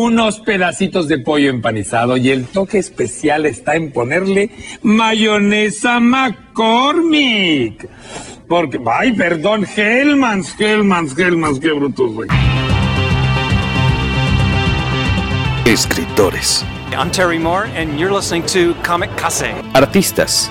unos pedacitos de pollo empanizado y el toque especial está en ponerle mayonesa McCormick. Porque, ay, perdón, Hellmans, Hellmans, Hellmans, qué brutos, güey. Escritores. I'm Terry Moore, and you're listening to Comic Case. Artistas.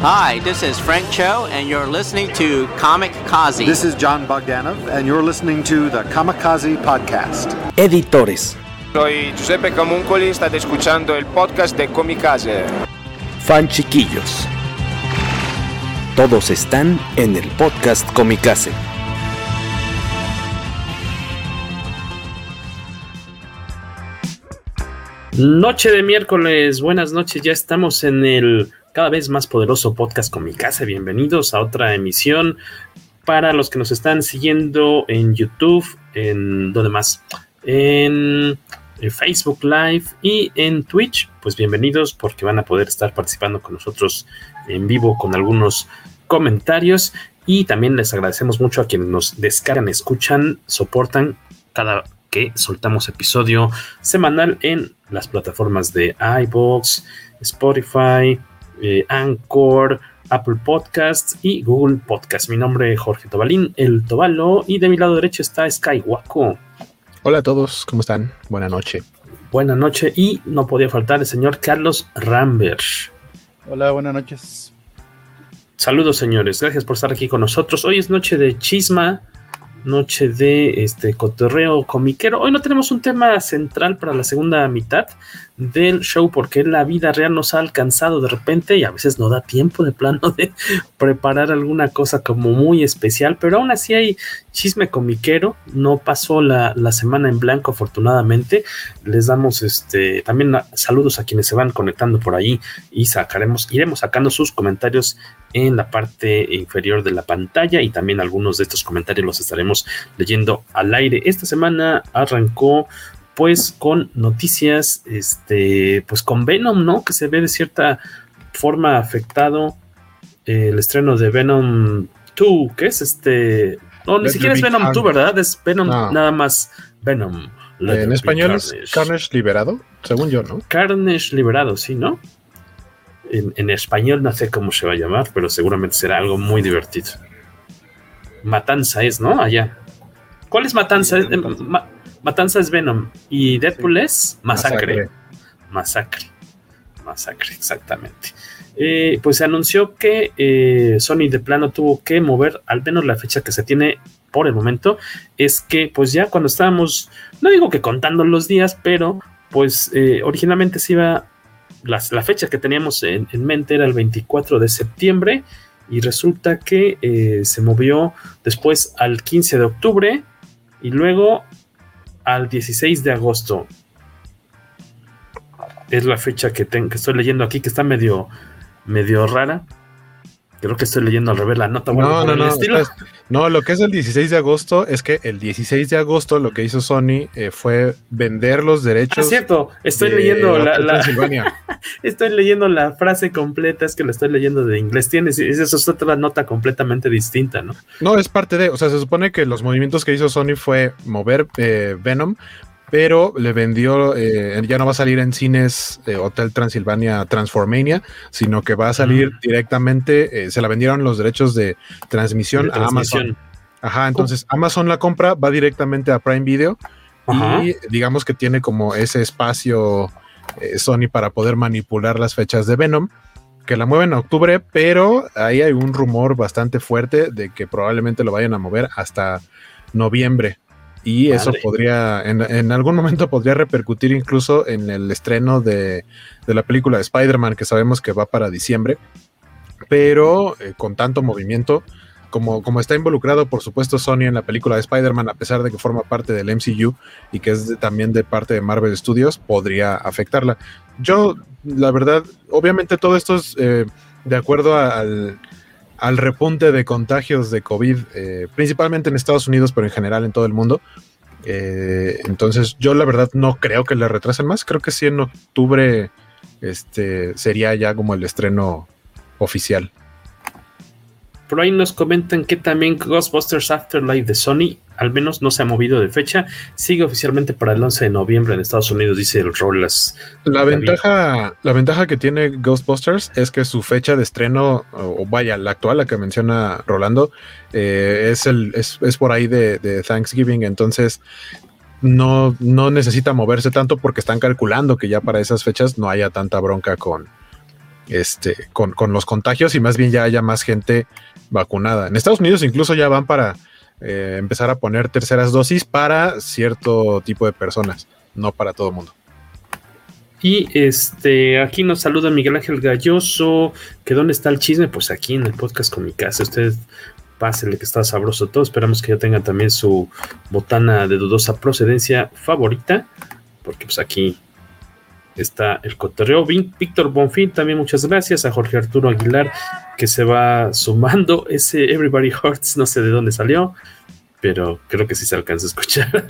Hi, this is Frank Cho, and you're listening to Comic Kazi. This is John Bogdanov, and you're listening to the Kamikaze Podcast. Editores. Soy Giuseppe Camuncoli, state escuchando el podcast de Comicase. Fan chiquillos. Todos están en el podcast Comicase. Noche de miércoles, buenas noches, ya estamos en el cada vez más poderoso podcast Comicase. Bienvenidos a otra emisión para los que nos están siguiendo en YouTube, en donde más, en, en Facebook Live y en Twitch. Pues bienvenidos porque van a poder estar participando con nosotros en vivo con algunos comentarios y también les agradecemos mucho a quienes nos descargan, escuchan, soportan cada que soltamos episodio semanal en las plataformas de iBox, Spotify, eh, Anchor, Apple Podcasts y Google Podcasts. Mi nombre es Jorge Tobalín, el Tobalo, y de mi lado derecho está Skywaco. Hola a todos, ¿cómo están? Buenas noches. Buenas noches, y no podía faltar el señor Carlos Rambert. Hola, buenas noches. Saludos, señores. Gracias por estar aquí con nosotros. Hoy es noche de chisma, noche de este cotorreo comiquero. Hoy no tenemos un tema central para la segunda mitad del show porque la vida real nos ha alcanzado de repente y a veces no da tiempo de plano de preparar alguna cosa como muy especial, pero aún así hay chisme comiquero. No pasó la, la semana en blanco, afortunadamente. Les damos este también saludos a quienes se van conectando por ahí y sacaremos, iremos sacando sus comentarios en la parte inferior de la pantalla y también algunos de estos comentarios los estaremos leyendo al aire. Esta semana arrancó pues con noticias, este, pues con Venom, ¿no? Que se ve de cierta forma afectado eh, el estreno de Venom 2, que es este, no, ni siquiera es Venom 2, ¿verdad? Es Venom, no. nada más Venom. Let en español es Carnage liberado, según yo, ¿no? Carnage liberado, sí, ¿no? En, en, español no sé cómo se va a llamar, pero seguramente será algo muy divertido. Matanza es, ¿no? Allá. ¿Cuál es Matanza? Sí, Ma Matanza es Venom y Deadpool sí. es Masacre. Masacre. Masacre, exactamente. Eh, pues se anunció que eh, Sony de plano tuvo que mover al menos la fecha que se tiene por el momento. Es que pues ya cuando estábamos, no digo que contando los días, pero pues eh, originalmente se iba, la, la, fecha que teníamos en, en, mente era el 24 de septiembre y resulta que se movió después al 15 de octubre y luego al 16 de agosto. Es la fecha que, ten, que estoy leyendo aquí, que está medio, medio rara. Creo que estoy leyendo al revés la nota. No, no, no. Estás, no, lo que es el 16 de agosto es que el 16 de agosto lo que hizo Sony eh, fue vender los derechos. Ah, cierto. Estoy de leyendo la, la estoy leyendo la frase completa, es que la estoy leyendo de inglés. Tienes, eso es otra nota completamente distinta, ¿no? No, es parte de, o sea, se supone que los movimientos que hizo Sony fue mover eh, Venom, pero le vendió, eh, ya no va a salir en cines eh, Hotel Transilvania Transformania, sino que va a salir -huh. directamente, eh, se la vendieron los derechos de transmisión, de transmisión. a Amazon. Ajá, entonces uh -huh. Amazon la compra, va directamente a Prime Video y digamos que tiene como ese espacio eh, Sony para poder manipular las fechas de Venom que la mueven a octubre, pero ahí hay un rumor bastante fuerte de que probablemente lo vayan a mover hasta noviembre y Madre. eso podría, en, en, algún momento podría repercutir incluso en el estreno de, de la película de Spider-Man, que sabemos que va para diciembre, pero eh, con tanto movimiento, como, como está involucrado, por supuesto, Sony en la película de Spider-Man, a pesar de que forma parte del MCU y que es también de parte de Marvel Studios, podría afectarla. Yo, la verdad, obviamente todo esto es eh, de acuerdo al, al, repunte de contagios de COVID, eh, principalmente en Estados Unidos, pero en general en todo el mundo. Eh, entonces, yo la verdad no creo que le retrasen más. Creo que sí en octubre este, sería ya como el estreno oficial. Por ahí nos comentan que también Ghostbusters Afterlife de Sony, al menos no se ha movido de fecha, sigue oficialmente para el 11 de noviembre en Estados Unidos, dice el Rolas. La ventaja, la ventaja que tiene Ghostbusters es que su fecha de estreno, o vaya, la actual, la que menciona Rolando, eh, es, el, es, por ahí de, de Thanksgiving, entonces no, no necesita moverse tanto porque están calculando que ya para esas fechas no haya tanta bronca con, este, con, con, los contagios y más bien ya haya más gente vacunada. En Estados Unidos incluso ya van para eh, empezar a poner terceras dosis para cierto tipo de personas, no para todo el mundo. Y este, aquí nos saluda Miguel Ángel Galloso, que dónde está el chisme, pues aquí en el podcast con mi casa. Usted pásele que está sabroso todo. Esperamos que ya tenga también su botana de dudosa procedencia favorita, porque pues aquí está el cotorreo. Víctor Bonfín, también muchas gracias. A Jorge Arturo Aguilar, que se va sumando. Ese Everybody Hurts, no sé de dónde salió, pero creo que sí se alcanza a escuchar.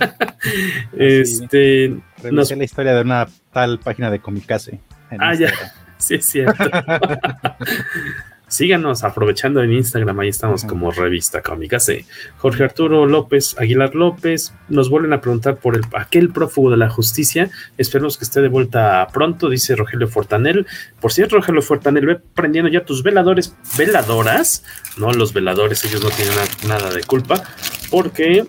este. Nos... la historia de una tal página de Comicase. Ah, ya. Sí, es cierto. Síganos aprovechando en Instagram, ahí estamos como revista Comicase. Jorge Arturo López, Aguilar López, nos vuelven a preguntar por el, aquel prófugo de la justicia. Esperemos que esté de vuelta pronto, dice Rogelio Fortanel. Por cierto, Rogelio Fortanel, ve prendiendo ya tus veladores, veladoras, no los veladores, ellos no tienen nada de culpa, porque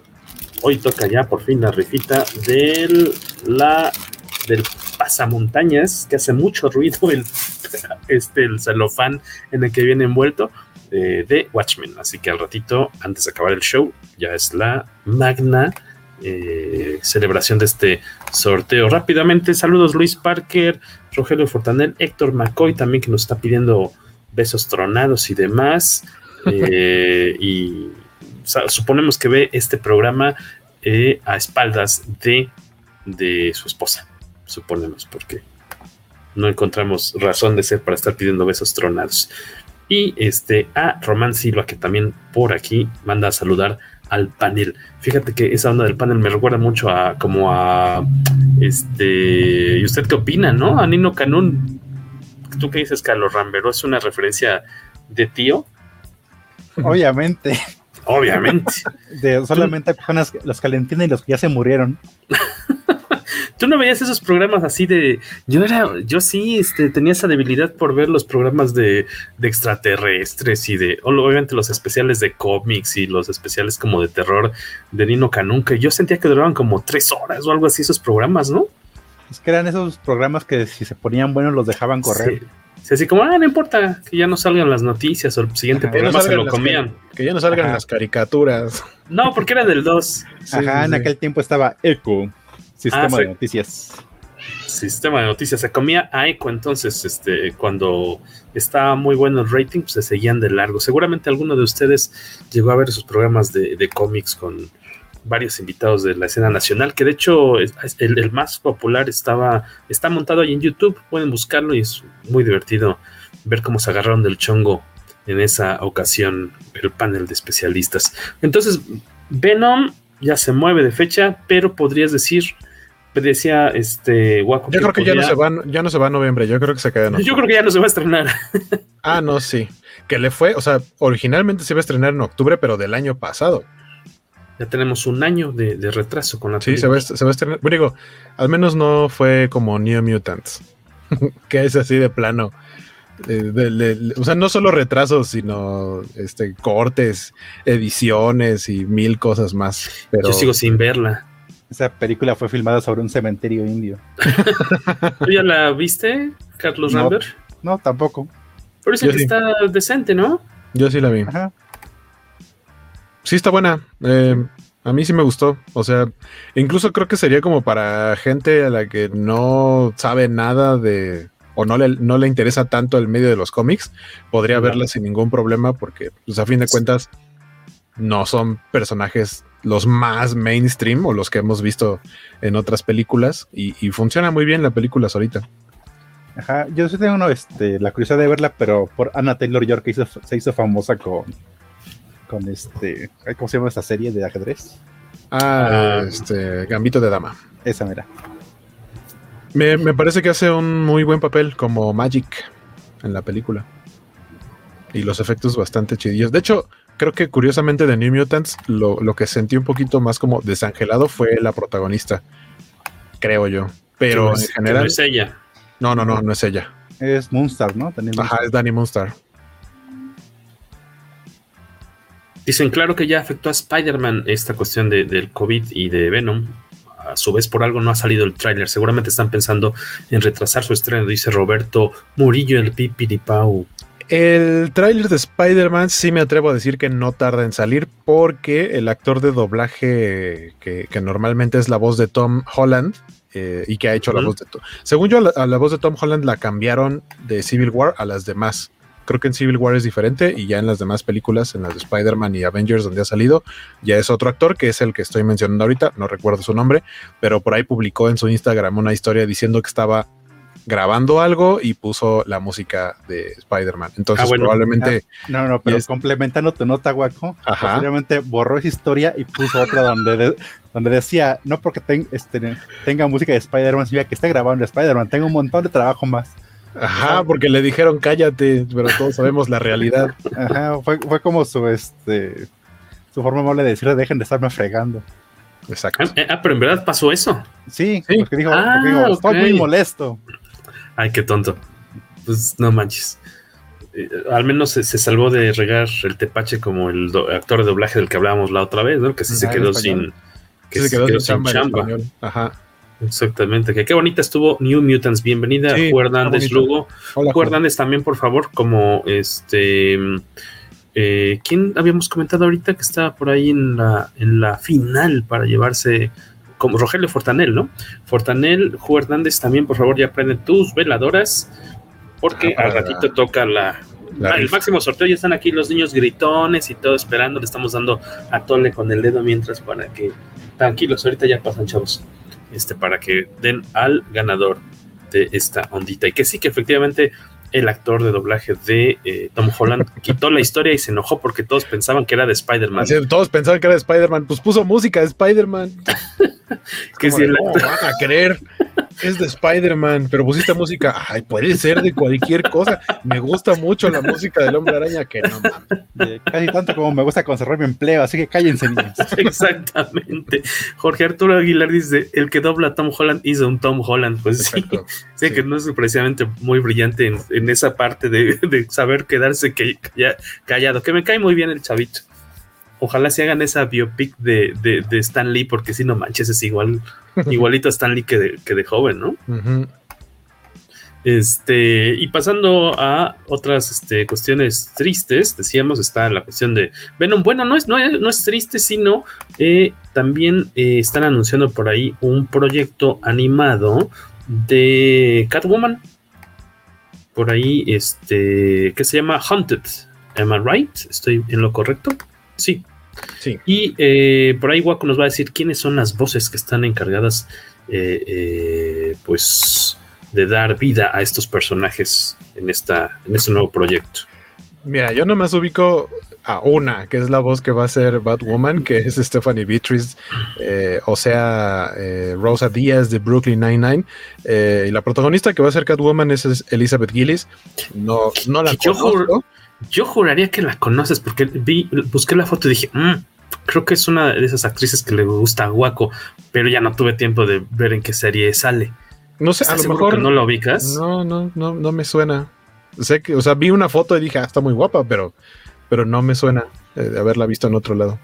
hoy toca ya por fin la rifita del, la, del pasamontañas, que hace mucho ruido el, este, el celofán en el que viene envuelto eh, de Watchmen. Así que al ratito, antes de acabar el show, ya es la magna eh, celebración de este sorteo. Rápidamente, saludos Luis Parker, Rogelio Fortanel, Héctor McCoy también que nos está pidiendo besos tronados y demás. Eh, y suponemos que ve este programa a espaldas de, de su esposa suponemos, porque no encontramos razón de ser para estar pidiendo besos tronados. Y este a Román Silva, que también por aquí manda a saludar al panel. Fíjate que esa onda del panel me recuerda mucho a como a este. ¿Y usted qué opina, no? A Nino Canún. ¿Tú qué dices, Carlos Rambero? ¿Es una referencia de tío? Obviamente. Obviamente. De solamente personas, los que le entienden y los que ya se murieron. Tú no veías esos programas así de. Yo era. Yo sí este, tenía esa debilidad por ver los programas de, extraterrestres y de. Obviamente los especiales de cómics y los especiales como de terror de Nino Canun, que yo sentía que duraban como tres horas o algo así esos programas, ¿no? Es que eran esos programas que si se ponían buenos los dejaban correr. Sí. así como, ah, no importa, que ya no salgan las noticias o el siguiente programa se lo comían. Que, ya no salgan las caricaturas. No, porque era del 2. Ajá, en aquel tiempo estaba Echo. Sistema ah, de noticias. Sistema de noticias. Se comía a eco, entonces, este, cuando estaba muy bueno el rating, pues se seguían de largo. Seguramente alguno de ustedes llegó a ver sus programas de, cómics con varios invitados de la escena nacional, que de hecho el, el, más popular estaba, está montado ahí en YouTube, pueden buscarlo y es muy divertido ver cómo se agarraron del chongo en esa ocasión el panel de especialistas. Entonces, Venom ya se mueve de fecha, pero podrías decir decía este Yo creo que ya no se va, ya no se va a noviembre, yo creo que se queda en Yo creo que ya no se va a estrenar. ah, no, sí. Que le fue, o sea, originalmente se iba a estrenar en octubre, pero del año pasado. Ya tenemos un año de, retraso con la Sí, se va, se va, a estrenar. Bueno, digo, al menos no fue como New Mutants, que es así de plano. o sea, no solo retrasos, sino este, cortes, ediciones y mil cosas más. Pero... Yo sigo sin verla. Esa película fue filmada sobre un cementerio indio. ¿Tú ya la viste, Carlos no, Rambert? No, tampoco. Pero que está decente, ¿no? Yo sí la vi. Sí, está buena. Eh, a mí sí me gustó. O sea, incluso creo que sería como para gente a la que no sabe nada de. o no le, no le interesa tanto el medio de los cómics. Podría verla sin ningún problema porque, pues a fin de cuentas no son personajes los más mainstream o los que hemos visto en otras películas y, y funciona muy bien la película ahorita. Ajá, yo sí tengo este, la curiosidad de verla, pero por Anna Taylor York que se hizo famosa con, con este, ¿cómo se llama esta serie de ajedrez? Ah, este, Gambito de Dama. Esa, mira. Me, me, parece que hace un muy buen papel como Magic en la película. Y los efectos bastante chidillos. De hecho, creo que curiosamente de New Mutants, lo, lo, que sentí un poquito más como desangelado fue la protagonista. Creo yo. Pero en general. No es ella. No, no, no, no es ella. Es Moonstar, ¿no? Moonstar. Ajá, es Danny Moonstar. Dicen, claro que ya afectó a Spider-Man esta cuestión de, del COVID y de Venom. A su vez, por algo no ha salido el tráiler. Seguramente están pensando en retrasar su estreno, dice Roberto Murillo, el Pipiripau. El tráiler de Spider-Man sí me atrevo a decir que no tarda en salir porque el actor de doblaje que, que normalmente es la voz de Tom Holland eh, y que ha hecho uh -huh. la voz de Tom. Según yo, la, a la, voz de Tom Holland la cambiaron de Civil War a las demás. Creo que en Civil War es diferente y ya en las demás películas, en las de Spider-Man y Avengers donde ha salido, ya es otro actor que es el que estoy mencionando ahorita, no recuerdo su nombre, pero por ahí publicó en su Instagram una historia diciendo que estaba grabando algo y puso la música de Spider-Man. Entonces, ah, bueno. probablemente. Ah, no, no, pero es... complementando tu nota, Guaco, posiblemente borró esa historia y puso otra donde, de, donde decía: No porque ten, este, tenga música de Spider-Man, significa que esté grabando Spider-Man, tengo un montón de trabajo más. Ajá, porque le dijeron cállate, pero todos sabemos la realidad. Ajá, fue, fue como su este su forma amable de decirle dejen de estarme fregando. Exacto. Ah, ah, pero en verdad pasó eso. Sí, sí. porque dijo, ah, porque dijo estoy muy molesto. Ay, qué tonto. Pues no manches. Eh, al menos se, se, salvó de regar el tepache como el do, actor de doblaje del que hablábamos la otra vez, ¿no? Que sí se quedó sin. Que se, se, quedó, sin chamba. chamba. Ajá. Exactamente, que qué bonita estuvo New Mutants. Bienvenida, sí, Hernández Lugo. Hola, Hernández también, por favor, como este. Eh, ¿Quién habíamos comentado ahorita que estaba por ahí en la, en la final para llevarse como Rogelio Fortanel, ¿no? Fortanel, Ju Hernández, también, por favor, ya prende tus veladoras, porque ah, al ratito toca la, la ah, el máximo sorteo. Ya están aquí los niños gritones y todo esperando. Le estamos dando a tole con el dedo mientras para que tranquilos, ahorita ya pasan, chavos. Este, para que den al ganador de esta ondita. Y que sí, que efectivamente el actor de doblaje de eh, Tom Holland quitó la historia y se enojó porque todos pensaban que era de Spider-Man. Todos pensaban que era de Spider-Man, pues puso música de Spider-Man. que si el actor... no, van a creer. Es de Spider-Man, pero pusiste música. Ay, puede ser de cualquier cosa. Me gusta mucho la música del hombre araña, que no mames. Casi tanto como me gusta conservar mi empleo, así que cállense, niños. Exactamente. Jorge Arturo Aguilar dice: el que dobla a Tom Holland hizo un Tom Holland. Pues sí, sí, sí, que no es precisamente muy brillante en, en esa parte de, de, saber quedarse callado. Que me cae muy bien el chavito. Ojalá se hagan esa biopic de, de, de Stan Lee, porque si no manches, es igual, igualito a Stan Lee que de, que de joven, ¿no? Uh -huh. Este, y pasando a otras este, cuestiones tristes, decíamos, está la cuestión de Venom. Bueno, no es, no es, no es triste, sino eh, también eh, están anunciando por ahí un proyecto animado de Catwoman. Por ahí, este, que se llama Haunted. Am I right? ¿Estoy en lo correcto? Sí. sí. Y eh, por ahí Waco nos va a decir quiénes son las voces que están encargadas, eh, eh, pues, de dar vida a estos personajes en, esta, en este nuevo proyecto. Mira, yo nomás ubico a una, que es la voz que va a ser Batwoman, que es Stephanie Beatriz, eh, o sea, eh, Rosa Díaz de Brooklyn Nine-Nine. Eh, y la protagonista que va a ser Catwoman es, Elizabeth Gillis. No, no la yo conozco. Yo juraría que la conoces porque vi, busqué la foto y dije, mmm, creo que es una de esas actrices que le gusta a Guaco, pero ya no tuve tiempo de ver en qué serie sale. No sé, a lo mejor no lo ubicas. No, no, no, no me suena. Sé que, o sea, vi una foto y dije, ah, está muy guapa, pero, pero no me suena de haberla visto en otro lado.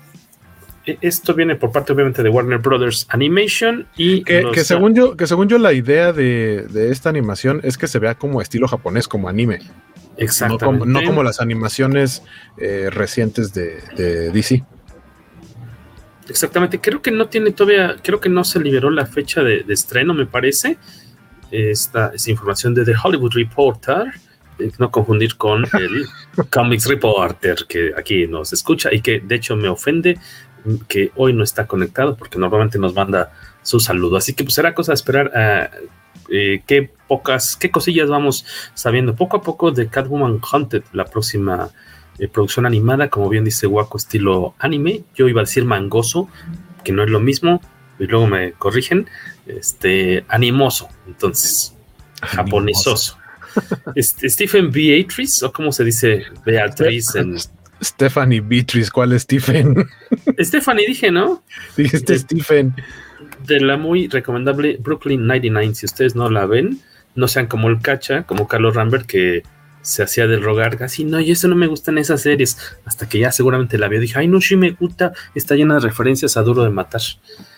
Esto viene por parte, obviamente, de Warner Brothers Animation y que, los... que según yo, que según yo, la idea de, de, esta animación es que se vea como estilo japonés, como anime. Exactamente. No como, no como las animaciones eh, recientes de, de DC. Exactamente, creo que no tiene todavía, creo que no se liberó la fecha de, de estreno, me parece. Esta, esta, información de The Hollywood Reporter. no confundir con el Comics Reporter que aquí nos escucha y que de hecho me ofende que hoy no está conectado porque normalmente nos manda su saludo. Así que pues será cosa de esperar a eh, qué pocas, qué cosillas vamos sabiendo poco a poco de Catwoman Hunted, la próxima eh, producción animada, como bien dice Waco, estilo anime. Yo iba a decir mangoso, que no es lo mismo, y luego me corrigen, este, animoso, entonces, japonesoso. Este, Stephen Beatrice, o cómo se dice Beatriz en. Stephanie Beatrice, ¿cuál es Stephen? Stephanie dije, ¿no? Dijiste Stephen. De la muy recomendable Brooklyn 99. Si ustedes no la ven, no sean como el cacha, como Carlos Rambert, que se hacía del rogar, así, no, y eso no me gustan esas series, hasta que ya seguramente la vio, dije, ay, no, sí me gusta, está llena de referencias a Duro de Matar.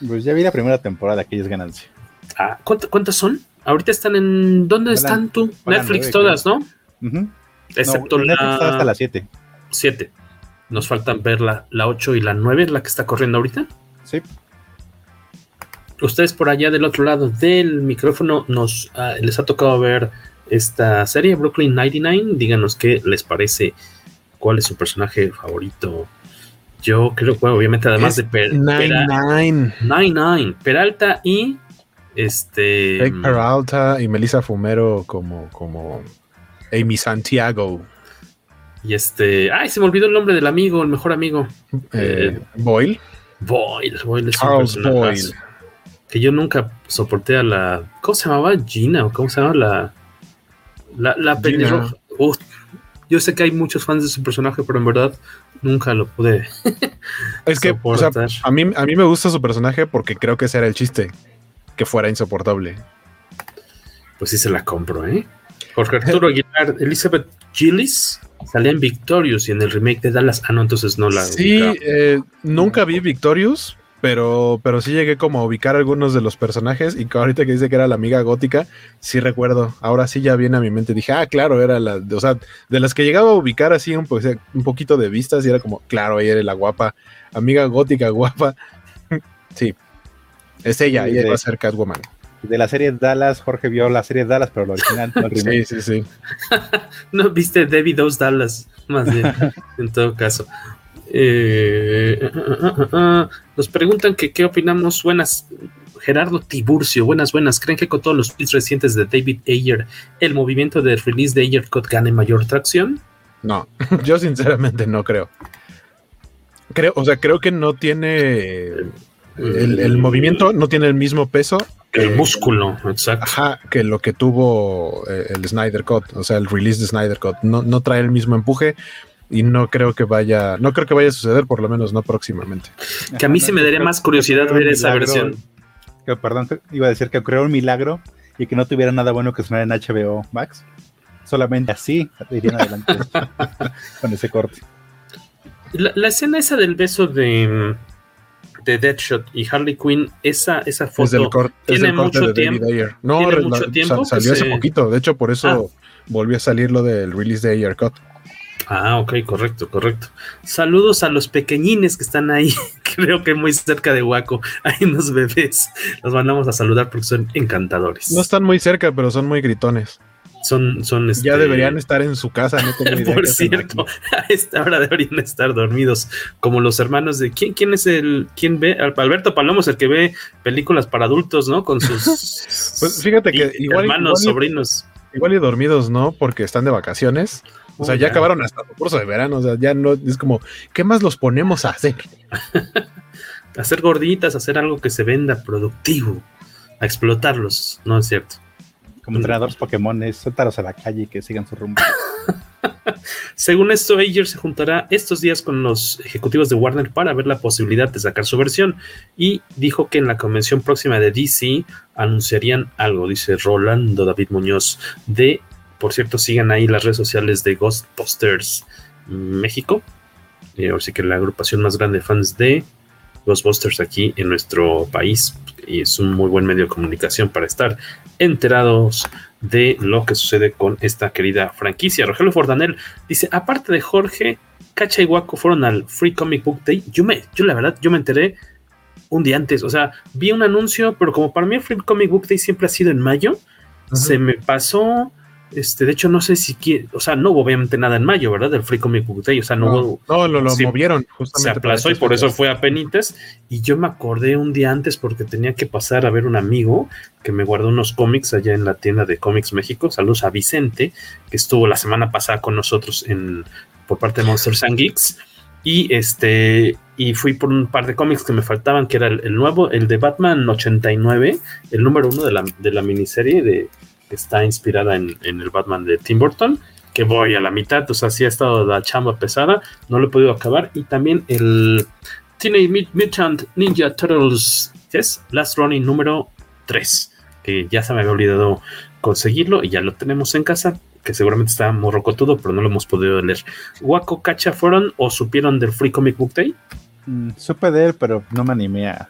Pues ya vi la primera temporada, que es ganancia. Ah, ¿cuántas son? Ahorita están en, ¿dónde están tú? Netflix todas, ¿no? Excepto la... hasta las 7. 7. Nos faltan ver la, la 8 y la 9, la que está corriendo ahorita. Sí. Ustedes por allá del otro lado del micrófono nos ah, les ha tocado ver esta serie, Brooklyn 99. Díganos qué les parece, cuál es su personaje favorito. Yo creo que, obviamente, además de per 99. Peralta y este. Peralta y Melissa Fumero como, como Amy Santiago. Y este. Ay, se me olvidó el nombre del amigo, el mejor amigo. Eh, Boyle. Boyle, Boyle es Charles Boyle. Que yo nunca soporté a la. ¿Cómo se llamaba? Gina, o cómo se llamaba la la, la pelirroja. yo sé que hay muchos fans de su personaje, pero en verdad nunca lo pude. es que a, mí, a mí me gusta su personaje porque creo que ese era el chiste, que fuera insoportable. Pues sí se la compro, ¿eh? Jorge Arturo Aguilar, Elizabeth Gillis salía en Victorious y en el remake de Dallas. Ah, no, entonces no la. Sí, eh, nunca vi Victorious, pero, pero sí llegué como a ubicar algunos de los personajes y ahorita que dice que era la amiga gótica, sí recuerdo, ahora sí ya viene a mi mente, dije, ah, claro, era la, o sea, de las que llegaba a ubicar así un, un poquito de vistas y era como, claro, ella era la guapa, amiga gótica guapa, sí, es ella, ella va a ser Catwoman. De la serie Dallas, Jorge vio la serie Dallas, pero lo original, no Sí, sí, sí. no viste Debbie Dos Dallas, más bien, en todo caso. Eh, nos preguntan que qué opinamos. Buenas, Gerardo Tiburcio, buenas, buenas. ¿Creen que con todos los tweets recientes de David Ayer, el movimiento de release de Ayer Cut gane mayor tracción? No, yo sinceramente no creo. Creo, o sea, creo que no tiene el, movimiento, no tiene el mismo peso. El músculo, exacto. Ajá, que lo que tuvo eh, el Snyder Cut, o sea, el release de Snyder Cut. No, no trae el mismo empuje y no creo que vaya, no creo que vaya a suceder, por lo menos no próximamente. Que a mí se me daría más curiosidad ver esa versión. perdón, iba a decir que creó un milagro y que no tuviera nada bueno que sonar en HBO Max. Solamente así irían adelante con ese corte. La, escena esa del beso de, de Deadshot y Harley Quinn, esa, esa foto tiene mucho tiempo. No, salió hace poquito. De hecho, por eso ah. volvió a salir lo del release de Ayer Cut. Ah, ok, correcto, correcto. Saludos a los pequeñines que están ahí, creo que muy cerca de Waco. Hay unos bebés. Los mandamos a saludar porque son encantadores. No están muy cerca, pero son muy gritones. Son, son Ya este, deberían estar en su casa, no Por cierto, a esta hora deberían estar dormidos, como los hermanos de quién, quién es el, quién ve, Alberto Palomo es el que ve películas para adultos, ¿no? Con sus pues fíjate que igual, hermanos, sobrinos. Igual y dormidos, ¿no? Porque están de vacaciones o sea, ya acabaron hasta el curso de verano. O sea, ya no es como, ¿qué más los ponemos a hacer? hacer gorditas, hacer algo que se venda productivo, a explotarlos, ¿no es cierto? Como entrenadores Pokémon, suéltalos a la calle y que sigan su rumbo. Según esto, Ayer se juntará estos días con los ejecutivos de Warner para ver la posibilidad de sacar su versión y dijo que en la convención próxima de DC anunciarían algo, dice Rolando David Muñoz, de por cierto, sigan ahí las redes sociales de Ghostbusters México. Eh, así que la agrupación más grande de fans de Ghostbusters aquí en nuestro país. Y es un muy buen medio de comunicación para estar enterados de lo que sucede con esta querida franquicia. Rogelio Fordanel dice: aparte de Jorge, Cacha y Waco fueron al Free Comic Book Day. Yo me, yo la verdad, yo me enteré un día antes. O sea, vi un anuncio, pero como para mí el Free Comic Book Day siempre ha sido en mayo, se me pasó Este, de hecho, no sé si quiere, o sea, no hubo obviamente nada en mayo, ¿verdad? Del Free Comic Book Day, o sea, no, hubo. No, lo, lo movieron, justamente. Se aplazó y por eso fue a penites. Y yo me acordé un día antes porque tenía que pasar a ver un amigo que me guardó unos cómics allá en la tienda de Cómics México. Saludos a Vicente, que estuvo la semana pasada con nosotros en, por parte de Monsters and Geeks. Y este, y fui por un par de cómics que me faltaban, que era el, nuevo, el de Batman 89, el número uno de la, de la miniserie de está inspirada en, el Batman de Tim Burton, que voy a la mitad, o sea, sí ha estado la chamba pesada, no lo he podido acabar, y también el Teenage Mutant Ninja Turtles, es Last Running número 3, que ya se me había olvidado conseguirlo y ya lo tenemos en casa, que seguramente está morrocotudo, pero no lo hemos podido leer. ¿Waco Cacha fueron o supieron del Free Comic Book Day? Mm, supe de él, pero no me animé a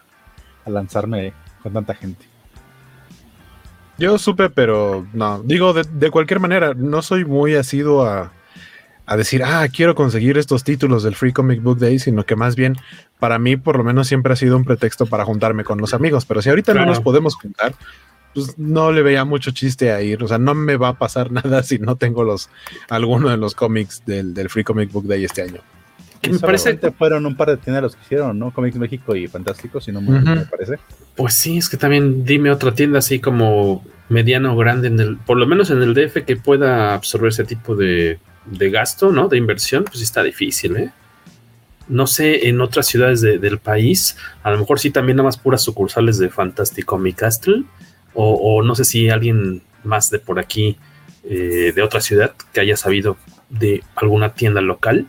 lanzarme con tanta gente. Yo supe, pero no. Digo, de, cualquier manera, no soy muy asiduo a, a, decir, ah, quiero conseguir estos títulos del Free Comic Book Day, sino que más bien, para mí, por lo menos siempre ha sido un pretexto para juntarme con los amigos. Pero si ahorita no nos podemos juntar, pues no le veía mucho chiste a ir. O sea, no me va a pasar nada si no tengo los alguno de los cómics del, del Free Comic Book Day este año me parece que fueron un par de tiendas los que hicieron, ¿no? Comics México y Fantástico, si no me, parece. Pues sí, es que también dime otra tienda así como mediano o grande, en el, por lo menos en el DF, que pueda absorber ese tipo de, gasto, ¿no? De inversión, pues está difícil, ¿eh? No sé, en otras ciudades del país, a lo mejor sí también nada más puras sucursales de Fantástico Comic Castle, o, no sé si alguien más de por aquí, eh, de otra ciudad, que haya sabido de alguna tienda local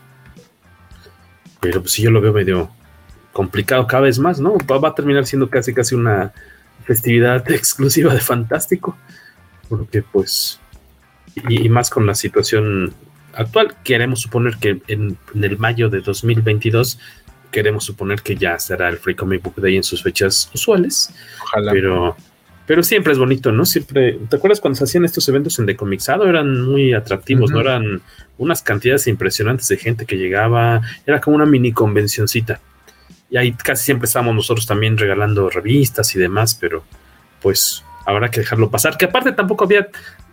pero pues sí yo lo veo medio complicado cada vez más, ¿no? Va, a terminar siendo casi casi una festividad exclusiva de Fantástico, porque pues, y, más con la situación actual, queremos suponer que en, el mayo de 2022 queremos suponer que ya será el Free Comic Book Day en sus fechas usuales. Ojalá. Pero pero siempre es bonito, ¿no? Siempre, ¿te acuerdas cuando se hacían estos eventos en Decomixado? Eran muy atractivos, ¿no? Eran unas cantidades impresionantes de gente que llegaba, era como una mini convencioncita. Y ahí casi siempre estábamos nosotros también regalando revistas y demás, pero pues habrá que dejarlo pasar. Que aparte tampoco había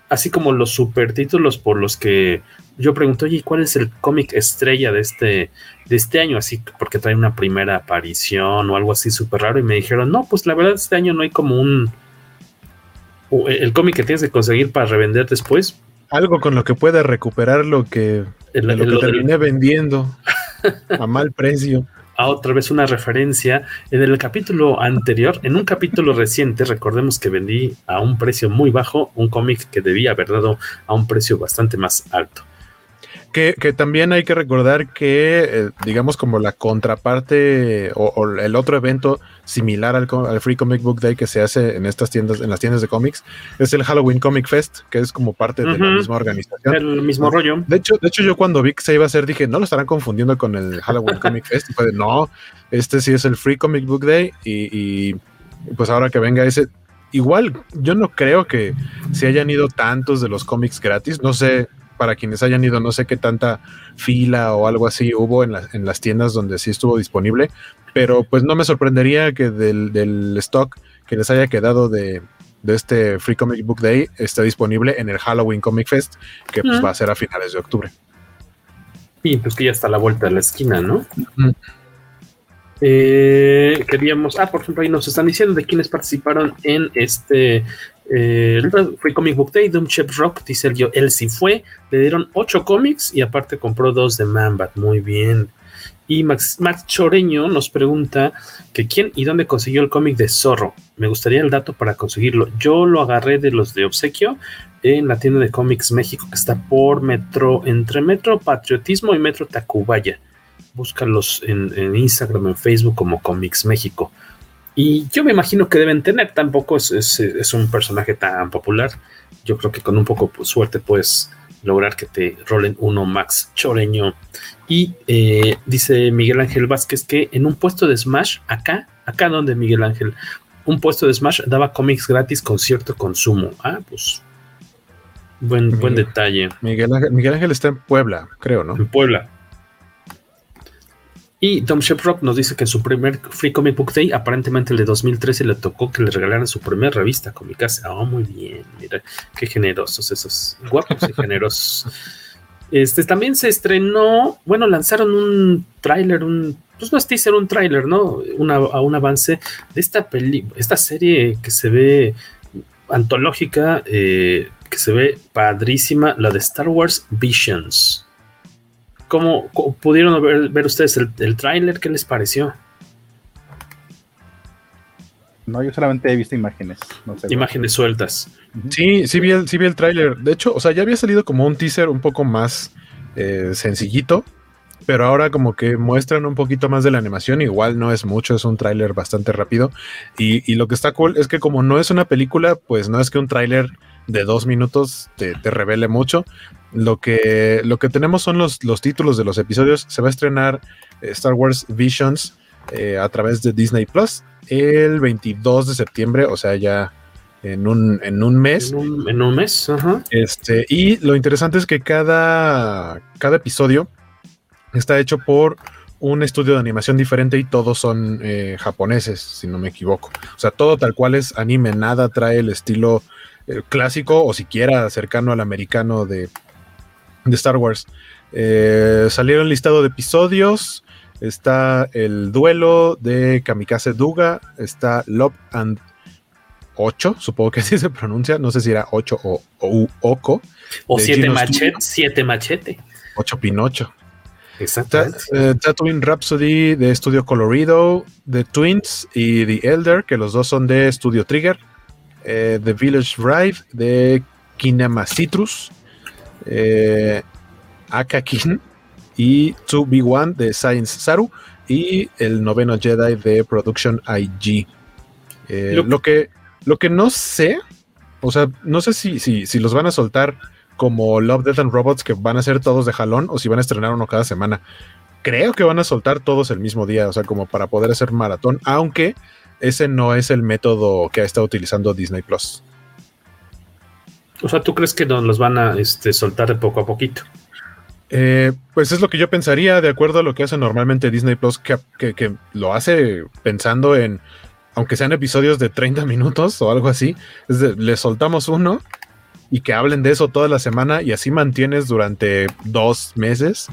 así como los super títulos por los que yo pregunto, oye, ¿cuál es el cómic estrella de este, de este año? Así porque trae una primera aparición o algo así súper raro. Y me dijeron, no, pues la verdad este año no hay como un el cómic que tienes que conseguir para revender después. Algo con lo que pueda recuperar lo que, lo que terminé vendiendo a mal precio. A otra vez una referencia. En el capítulo anterior, en un capítulo reciente, recordemos que vendí a un precio muy bajo un cómic que debía haber dado a un precio bastante más alto. Que, también hay que recordar que, eh, digamos, como la contraparte o, el otro evento similar al, Free Comic Book Day que se hace en estas tiendas, en las tiendas de cómics, es el Halloween Comic Fest, que es como parte de la misma organización. El mismo rollo. De hecho, de hecho, yo cuando vi que se iba a hacer, dije, no lo estarán confundiendo con el Halloween Comic Fest. Y fue de, no, este sí es el Free Comic Book Day. Y, y pues ahora que venga ese, igual yo no creo que se hayan ido tantos de los cómics gratis. No sé para quienes hayan ido, no sé qué tanta fila o algo así hubo en, las tiendas donde sí estuvo disponible, pero pues no me sorprendería que del, stock que les haya quedado de, este Free Comic Book Day esté disponible en el Halloween Comic Fest, que pues va a ser a finales de octubre. Y pues que ya está a la vuelta de la esquina, ¿no? Eh, queríamos, ah, por ejemplo, ahí nos están diciendo de quienes participaron en este eh, fue Comic Book Day, Doom Chef Rock, dice el yo, él sí fue, le dieron ocho cómics y aparte compró dos de Mambat, muy bien. Y Max, Max Choreño nos pregunta que quién y dónde consiguió el cómic de Zorro. Me gustaría el dato para conseguirlo. Yo lo agarré de los de obsequio en la tienda de cómics México que está por Metro, entre Metro Patriotismo y Metro Tacubaya. Búscalos en, en Instagram, en Facebook como Comics México. Y yo me imagino que deben tener, tampoco es, un personaje tan popular. Yo creo que con un poco de suerte puedes lograr que te rolen uno Max Choreño. Y eh, dice Miguel Ángel Vázquez que en un puesto de Smash, acá, acá donde Miguel Ángel, un puesto de Smash daba cómics gratis con cierto consumo. Ah, pues buen, buen detalle. Miguel Ángel, Miguel Ángel está en Puebla, creo, ¿no? En Puebla. Y Tom Sheprock nos dice que en su primer Free Comic Book Day, aparentemente el de 2013, le tocó que le regalaran su primera revista Comicase. Oh, muy bien, mira, qué generosos esos, guapos y generosos. Este también se estrenó, bueno, lanzaron un tráiler, un, pues no es teaser, un tráiler, ¿no? Una, un avance de esta peli, esta serie que se ve antológica, eh, que se ve padrísima, la de Star Wars Visions. ¿Cómo, pudieron ver, ustedes el, el tráiler? ¿Qué les pareció? No, yo solamente he visto imágenes. imágenes sueltas. Sí, sí vi el, sí vi el tráiler. De hecho, o sea, ya había salido como un teaser un poco más eh, sencillito, pero ahora como que muestran un poquito más de la animación. Igual no es mucho, es un tráiler bastante rápido. Y, lo que está cool es que como no es una película, pues no es que un tráiler de dos minutos te, revele mucho. Lo que, lo que tenemos son los, los títulos de los episodios. Se va a estrenar eh, Star Wars Visions eh, a través de Disney Plus el 22 de septiembre, o sea, ya en un, en un mes. En un, mes, ajá. Este, y lo interesante es que cada, cada episodio está hecho por un estudio de animación diferente y todos son eh, japoneses, si no me equivoco. O sea, todo tal cual es anime, nada trae el estilo eh, clásico o siquiera cercano al americano de, de Star Wars. Eh, salieron listado de episodios. Está el duelo de Kamikaze Duga. Está Love and 8, supongo que así se pronuncia. No sé si era 8 o, o Oco. O 7 machete. 7 machete. 8 Pinocho. Exacto. Uh, Tatooine Rhapsody de Estudio Colorido, The Twins y The Elder, que los dos son de Studio Trigger. Eh, The Village Ride de Kinema Citrus. Eh, Akakin y 2B1 de Science Saru y el noveno Jedi de Production IG. Eh, lo, que, lo que no sé, o sea, no sé si, si, si, los van a soltar como Love, Death and Robots, que van a ser todos de jalón, o si van a estrenar uno cada semana. Creo que van a soltar todos el mismo día, o sea, como para poder hacer maratón, aunque ese no es el método que ha estado utilizando Disney Plus. O sea, ¿tú crees que nos los van a este, soltar de poco a poquito? Eh, pues es lo que yo pensaría, de acuerdo a lo que hace normalmente Disney Plus, que, lo hace pensando en, aunque sean episodios de 30 minutos o algo así, es le soltamos uno y que hablen de eso toda la semana y así mantienes durante dos meses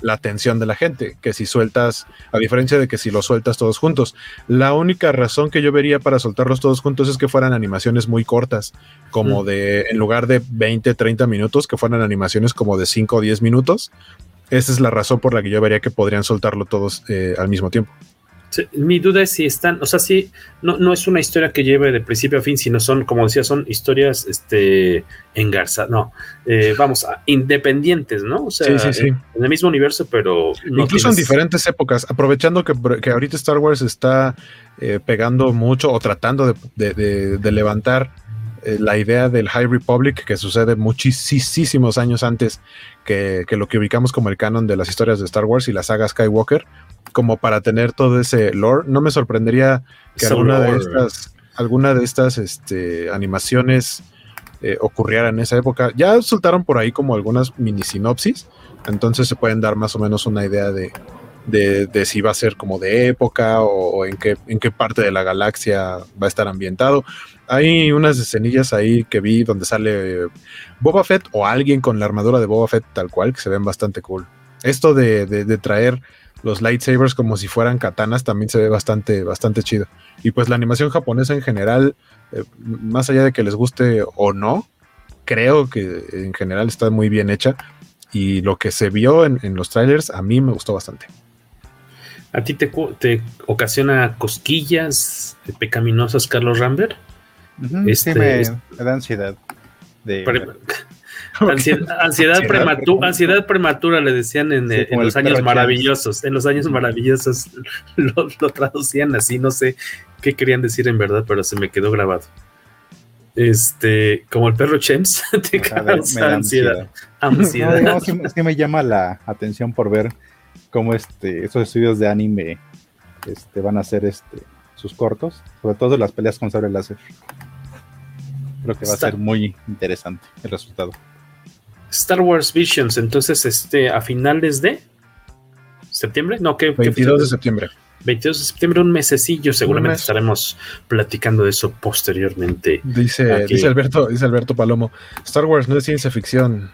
la atención de la gente, que si sueltas, a diferencia de que si los sueltas todos juntos, la única razón que yo vería para soltarlos todos juntos es que fueran animaciones muy cortas, como de, en lugar de 20, 30 minutos, que fueran animaciones como de 5 o 10 minutos. Esa es la razón por la que yo vería que podrían soltarlo todos eh, al mismo tiempo mi duda es si están, o sea, si no, no es una historia que lleve de principio a fin, sino son, como decía, son historias este, Garza, no, eh, vamos, a, independientes, ¿no? O sea, En, el mismo universo, pero... Incluso en diferentes épocas, aprovechando que, que ahorita Star Wars está eh, pegando mucho o tratando de, levantar eh, la idea del High Republic que sucede muchísimos años antes que, que, lo que ubicamos como el canon de las historias de Star Wars y la saga Skywalker como para tener todo ese lore. No me sorprendería que alguna de estas, alguna de estas este, animaciones eh, ocurriera en esa época. Ya soltaron por ahí como algunas mini sinopsis, entonces se pueden dar más o menos una idea de, de, si va a ser como de época o, en, qué, en qué parte de la galaxia va a estar ambientado. Hay unas escenillas ahí que vi donde sale Boba Fett o alguien con la armadura de Boba Fett tal cual, que se ven bastante cool. Esto de, de traer los lightsabers como si fueran katanas también se ve bastante, bastante chido. Y pues la animación japonesa en general, eh, más allá de que les guste o no, creo que en general está muy bien hecha. Y lo que se vio en, los trailers a mí me gustó bastante. ¿A ti te, te ocasiona cosquillas pecaminosas, Carlos Rambert? este, sí, me, da ansiedad. De, Ansiedad, prematura, ansiedad prematura le decían en, los años maravillosos. En los años maravillosos lo, traducían así, no sé qué querían decir en verdad, pero se me quedó grabado. Este, como el perro Chems, te causa ansiedad. Ansiedad. es, que, me llama la atención por ver cómo este, esos estudios de anime este, van a hacer este, sus cortos, sobre todo las peleas con sable láser. Creo que va a ser muy interesante el resultado. Star Wars Visions, entonces, este, a finales de ¿Septiembre? No, ¿qué? 22 de septiembre. 22 de septiembre, un mesecillo, seguramente estaremos platicando de eso posteriormente. Dice, dice Alberto, dice Alberto Palomo, Star Wars no es ciencia ficción.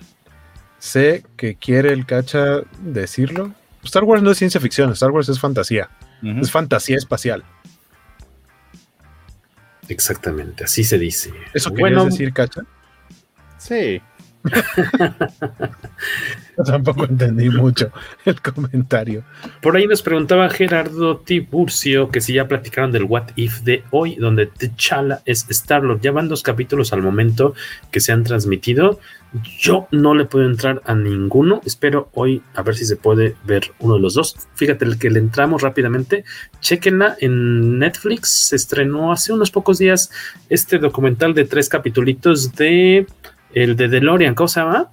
Sé que quiere el cacha decirlo. Star Wars no es ciencia ficción, Star Wars es fantasía. Es fantasía espacial. Exactamente, así se dice. ¿Eso bueno, decir, cacha? Sí. Tampoco entendí mucho el comentario. Por ahí nos preguntaba Gerardo Tiburcio que si ya platicaron del What If de hoy, donde T'Challa es Star-Lord. Ya van dos capítulos al momento que se han transmitido. Yo no le puedo entrar a ninguno. Espero hoy a ver si se puede ver uno de los dos. Fíjate, el que le entramos rápidamente. Chequenla en Netflix. Se estrenó hace unos pocos días este documental de tres capítulos de el de DeLorean, ¿cómo se llama?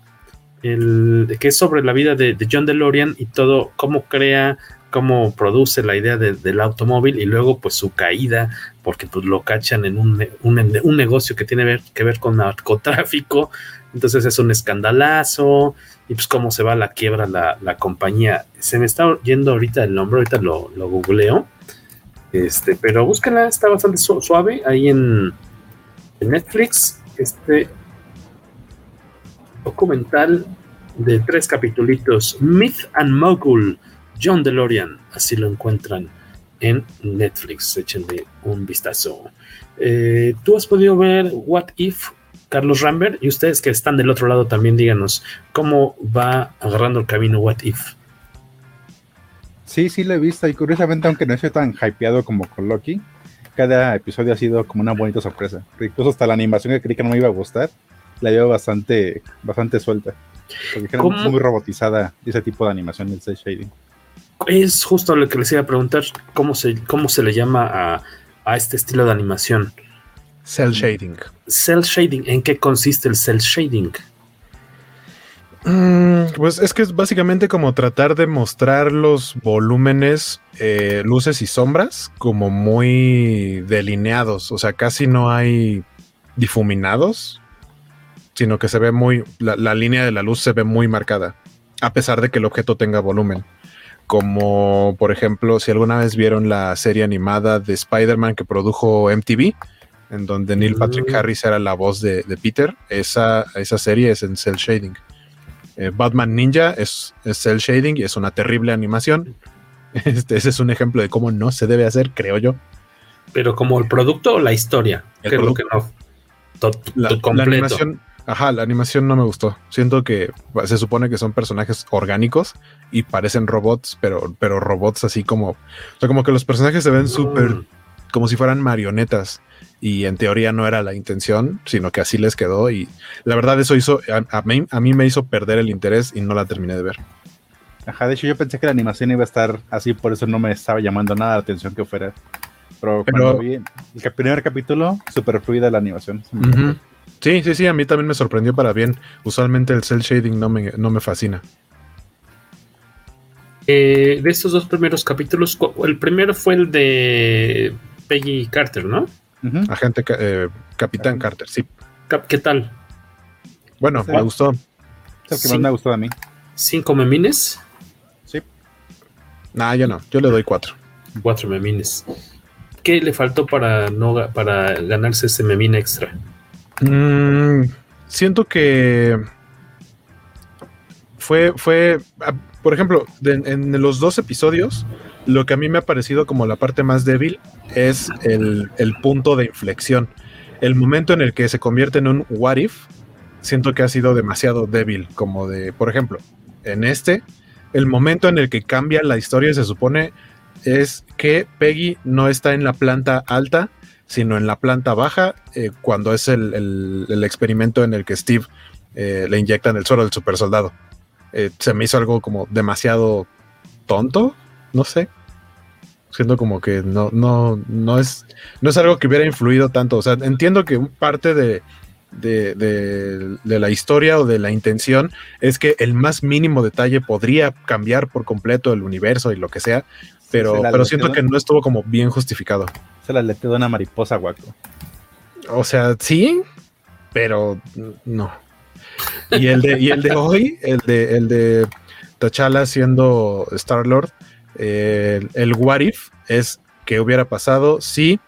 El que es sobre la vida de, John DeLorean y todo, cómo crea, cómo produce la idea del automóvil y luego pues su caída, porque pues lo cachan en un, un, negocio que tiene que ver con narcotráfico, entonces es un escandalazo y pues cómo se va a la quiebra la, la compañía. Se me está yendo ahorita el nombre, ahorita lo, lo googleo, este, pero búscala, está bastante suave ahí en, en Netflix, este documental de tres capítulos, Myth and Mogul, John DeLorean, así lo encuentran en Netflix, échenle un vistazo. Eh, ¿Tú has podido ver What If, Carlos Rambert? Y ustedes que están del otro lado también díganos, ¿cómo va agarrando el camino What If? Sí, sí lo he visto y curiosamente, aunque no estoy tan hypeado como con Loki, cada episodio ha sido como una bonita sorpresa. Incluso hasta la animación que creí que no me iba a gustar, la veo bastante, bastante suelta. Porque muy robotizada ese tipo de animación del cel shading. Es justo lo que les iba a preguntar, ¿cómo se, cómo se le llama a, a este estilo de animación? Cell shading. Cell shading, ¿en qué consiste el cell shading? Mm, pues es que es básicamente como tratar de mostrar los volúmenes, eh, luces y sombras como muy delineados, o sea, casi no hay difuminados, sino que se ve muy, la, línea de la luz se ve muy marcada, a pesar de que el objeto tenga volumen. Como por ejemplo, si alguna vez vieron la serie animada de Spider-Man que produjo MTV, en donde Neil Patrick mm. Harris era la voz de, Peter, esa, esa serie es en cel shading. Eh, Batman Ninja es, es cel shading y es una terrible animación. Este, ese es un ejemplo de cómo no se debe hacer, creo yo. Pero como el producto o la historia, que es lo que no. la, animación, Ajá, la animación no me gustó. Siento que se supone que son personajes orgánicos y parecen robots, pero, pero robots así como. O sea, como que los personajes se ven súper. Mm. como si fueran marionetas. Y en teoría no era la intención, sino que así les quedó. Y la verdad, eso hizo. A, mí, a mí me hizo perder el interés y no la terminé de ver. Ajá, de hecho, yo pensé que la animación iba a estar así, por eso no me estaba llamando nada la atención que fuera. Pero, cuando vi el primer capítulo, súper fluida la animación. Sí, sí, sí, a mí también me sorprendió para bien. Usualmente el cel shading no me, no me fascina. Eh, de estos dos primeros capítulos, el primero fue el de Peggy Carter, ¿no? Agente eh, Capitán Carter, sí. ¿Qué tal? Bueno, me gustó. Es el que más me ha gustado a mí. ¿Cinco memines? Sí. Nah, yo no. Yo le doy cuatro. Cuatro memines. ¿Qué le faltó para, no, para ganarse ese memín extra? Mm, siento que fue, fue, por ejemplo, en los dos episodios, lo que a mí me ha parecido como la parte más débil es el, punto de inflexión. El momento en el que se convierte en un what if, siento que ha sido demasiado débil, como de, por ejemplo, en este, el momento en el que cambia la historia se supone es que Peggy no está en la planta alta, sino en la planta baja, eh, cuando es el, experimento en el que Steve eh, le inyectan el suero del super soldado. Eh, se me hizo algo como demasiado tonto, no sé. Siento como que no, no, no es, no es algo que hubiera influido tanto. O sea, entiendo que parte de, de, la historia o de la intención es que el más mínimo detalle podría cambiar por completo el universo y lo que sea, pero, pero siento que no estuvo como bien justificado. Se la lete de una mariposa, guaco. O sea, sí, pero no. Y el de, y el de hoy, el de, el de T'Challa siendo Star Lord, el, el what if es que hubiera pasado si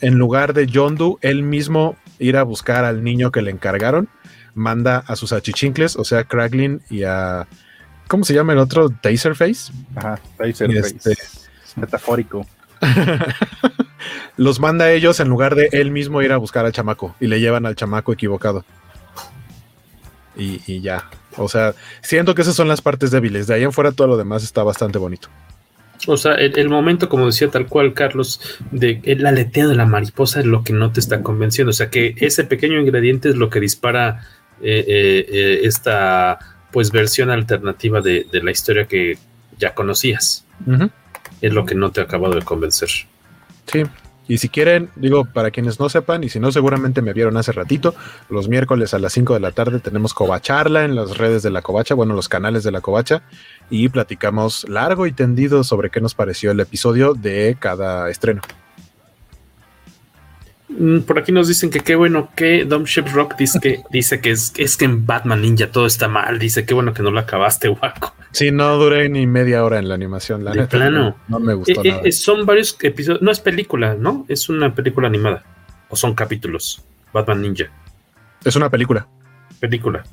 en lugar de Yondu, él mismo ir a buscar al niño que le encargaron, manda a sus achichincles, o sea, Kraglin y a. ¿Cómo se llama el otro? Taserface. Ajá, Taserface. Este, metafórico. los manda a ellos en lugar de él mismo ir a buscar al chamaco y le llevan al chamaco equivocado. Y, y, ya. O sea, siento que esas son las partes débiles. De ahí en fuera todo lo demás está bastante bonito. O sea, el, momento, como decía tal cual Carlos, de el aleteo de la mariposa es lo que no te está convenciendo. O sea, que ese pequeño ingrediente es lo que dispara eh, eh, eh, esta pues versión alternativa de, la historia que ya conocías. Es lo que no te ha acabado de convencer. Sí, y si quieren, digo, para quienes no sepan, y si no, seguramente me vieron hace ratito, los miércoles a las 5 de la tarde tenemos Covacharla en las redes de la Covacha, bueno, los canales de la Covacha, y platicamos largo y tendido sobre qué nos pareció el episodio de cada estreno. Mm, por aquí nos dicen que qué bueno que Dom Ship Rock dice que, dice que es, es que en Batman Ninja todo está mal. Dice que bueno que no lo acabaste, guaco. Sí, no duré ni media hora en la animación. La de plano. No, me gustó eh, nada. Eh, son varios episodios. No es película, ¿no? Es una película animada. O son capítulos. Batman Ninja. Es una película. Película.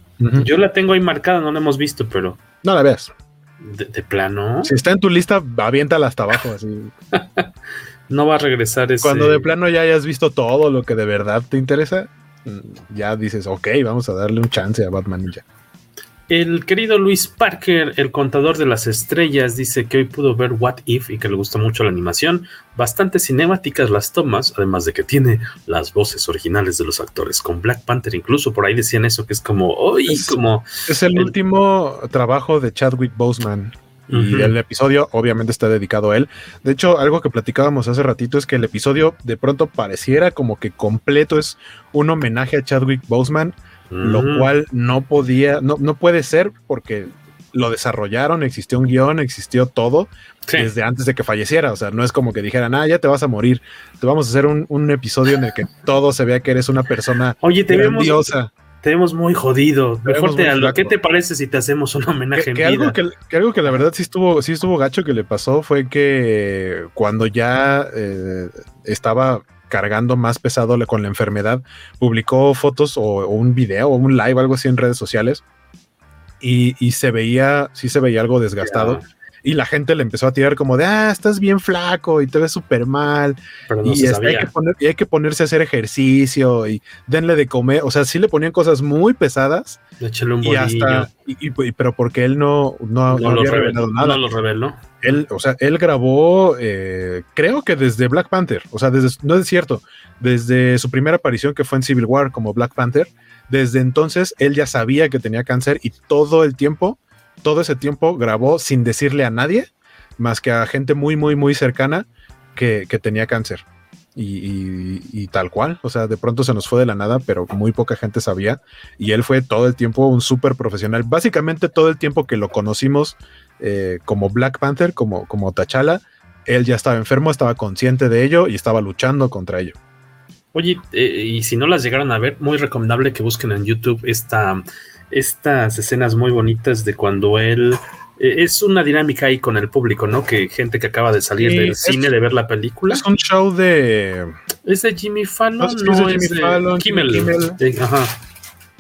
Yo la tengo ahí marcada, no la hemos visto, pero. No la veas. De, de plano. Si está en tu lista, aviéntala hasta abajo, así. no va a regresar ese... Cuando de plano ya hayas visto todo lo que de verdad te interesa, mm, ya dices, ok, vamos a darle un chance a Batman Ninja. El querido Luis Parker, el contador de las estrellas, dice que hoy pudo ver What If y que le gustó mucho la animación. Bastante cinemáticas las tomas, además de que tiene las voces originales de los actores. Con Black Panther incluso por ahí decían eso, que es como, hoy como... Es el, último trabajo de Chadwick Boseman. Y el episodio obviamente está dedicado a él. De hecho, algo que platicábamos hace ratito es que el episodio de pronto pareciera como que completo es un homenaje a Chadwick Boseman, lo cual no podía, no, no puede ser porque lo desarrollaron, existió un guion, existió todo desde antes de que falleciera. O sea, no es como que dijeran, ah, ya te vas a morir. Te vamos a hacer un, episodio en el que todo se vea que eres una persona Oye, te grandiosa te vemos muy jodido. Mejor te, ¿qué te parece si te hacemos un homenaje que, en vida? Algo que, algo que la verdad sí estuvo, sí estuvo gacho que le pasó fue que cuando ya eh, estaba cargando más pesado con la enfermedad, publicó fotos o, un video o un live, algo así en redes sociales. Y, y se veía, sí se veía algo desgastado y la gente le empezó a tirar como de, ah, estás bien flaco y te ves súper mal. y, hay que y, hay que ponerse a hacer ejercicio y denle de comer. O sea, sí le ponían cosas muy pesadas. Un y hasta, y, pero porque él no, no, había revelado nada. No lo reveló. Él, o sea, él grabó, eh, creo que desde Black Panther, o sea, desde, no es cierto, desde su primera aparición que fue en Civil War como Black Panther, desde entonces él ya sabía que tenía cáncer y todo el tiempo todo ese tiempo grabó sin decirle a nadie, más que a gente muy, muy, muy cercana que, tenía cáncer. Y, tal cual, o sea, de pronto se nos fue de la nada, pero muy poca gente sabía. Y él fue todo el tiempo un súper profesional. Básicamente todo el tiempo que lo conocimos eh, como Black Panther, como, como T'Challa, él ya estaba enfermo, estaba consciente de ello y estaba luchando contra ello. Oye, eh, y si no las llegaron a ver, muy recomendable que busquen en YouTube esta estas escenas muy bonitas de cuando él eh, es una dinámica ahí con el público, ¿no? Que gente que acaba de salir del cine de ver la película. Es un show de. ¿Es de Jimmy Fallon? No, es de Jimmy Fallon, Kimmel. Ajá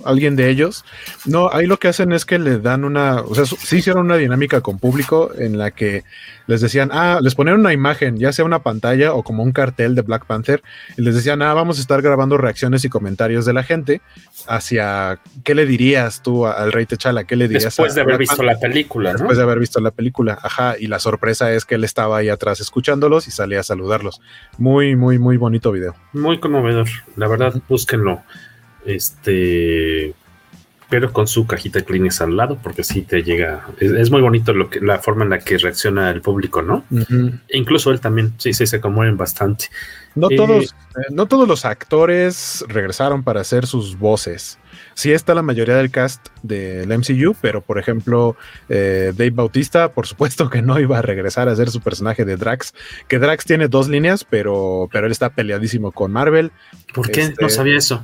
alguien de ellos. No, ahí lo que hacen es que le dan una, o sea, sí hicieron una dinámica con público en la que les decían, ah, les ponían una imagen, ya sea una pantalla o como un cartel de Black Panther, y les decían, ah, vamos a estar grabando reacciones y comentarios de la gente hacia qué le dirías tú al Rey Techala, qué le dirías. Después de haber visto la película, Después de haber visto la película, ajá, y la sorpresa es que él estaba ahí atrás escuchándolos y salía a saludarlos. Muy, muy, muy bonito video. Muy conmovedor, la verdad, búsquenlo. Este, pero con su cajita de Kleenex al lado, porque sí te llega. Es, muy bonito lo que, la forma en la que reacciona el público, ¿no? E incluso él también, sí, sí, se conmueven bastante. No, todos, eh, no todos los actores regresaron para hacer sus voces. Sí está la mayoría del cast del MCU, pero por ejemplo, eh, Dave Bautista, por supuesto que no iba a regresar a hacer su personaje de Drax, que Drax tiene dos líneas, pero, pero él está peleadísimo con Marvel. ¿Por qué? no este, sabía eso.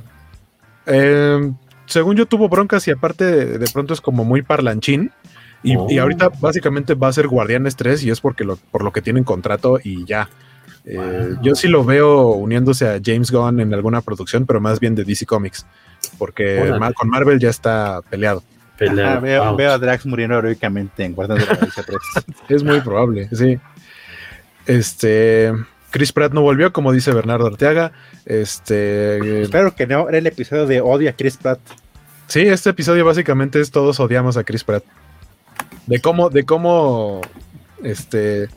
Eh, según yo tuvo broncas y aparte de, pronto es como muy parlanchín Y, y, ahorita básicamente va a ser Guardianes 3 y es porque lo, por lo que tienen contrato y ya. Eh, Yo sí lo veo uniéndose a James Gunn en alguna producción, pero más bien de DC Comics, porque con Marvel ya está peleado. Ajá, veo, veo, a Drax muriendo heroicamente en Guardianes de la 3. es muy probable, sí. Este. Chris Pratt no volvió, como dice Bernardo Arteaga. Este. Espero que no era el episodio de odio a Chris Pratt. Sí, este episodio básicamente es todos odiamos a Chris Pratt. De cómo, de cómo, este,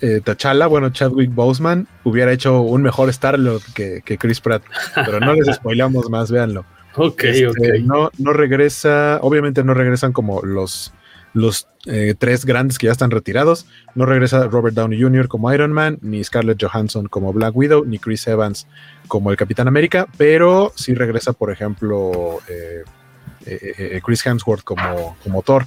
eh, T'Challa, bueno, Chadwick Boseman, hubiera hecho un mejor Star-Lord que, que, Chris Pratt. Pero no les spoilamos más, véanlo. Ok, este, ok. No, no regresa, obviamente no regresan como los, los eh, tres grandes que ya están retirados. No regresa Robert Downey Jr. como Iron Man, ni Scarlett Johansson como Black Widow, ni Chris Evans como el Capitán América, pero sí regresa, por ejemplo, eh, eh, Chris Hemsworth como, como Thor.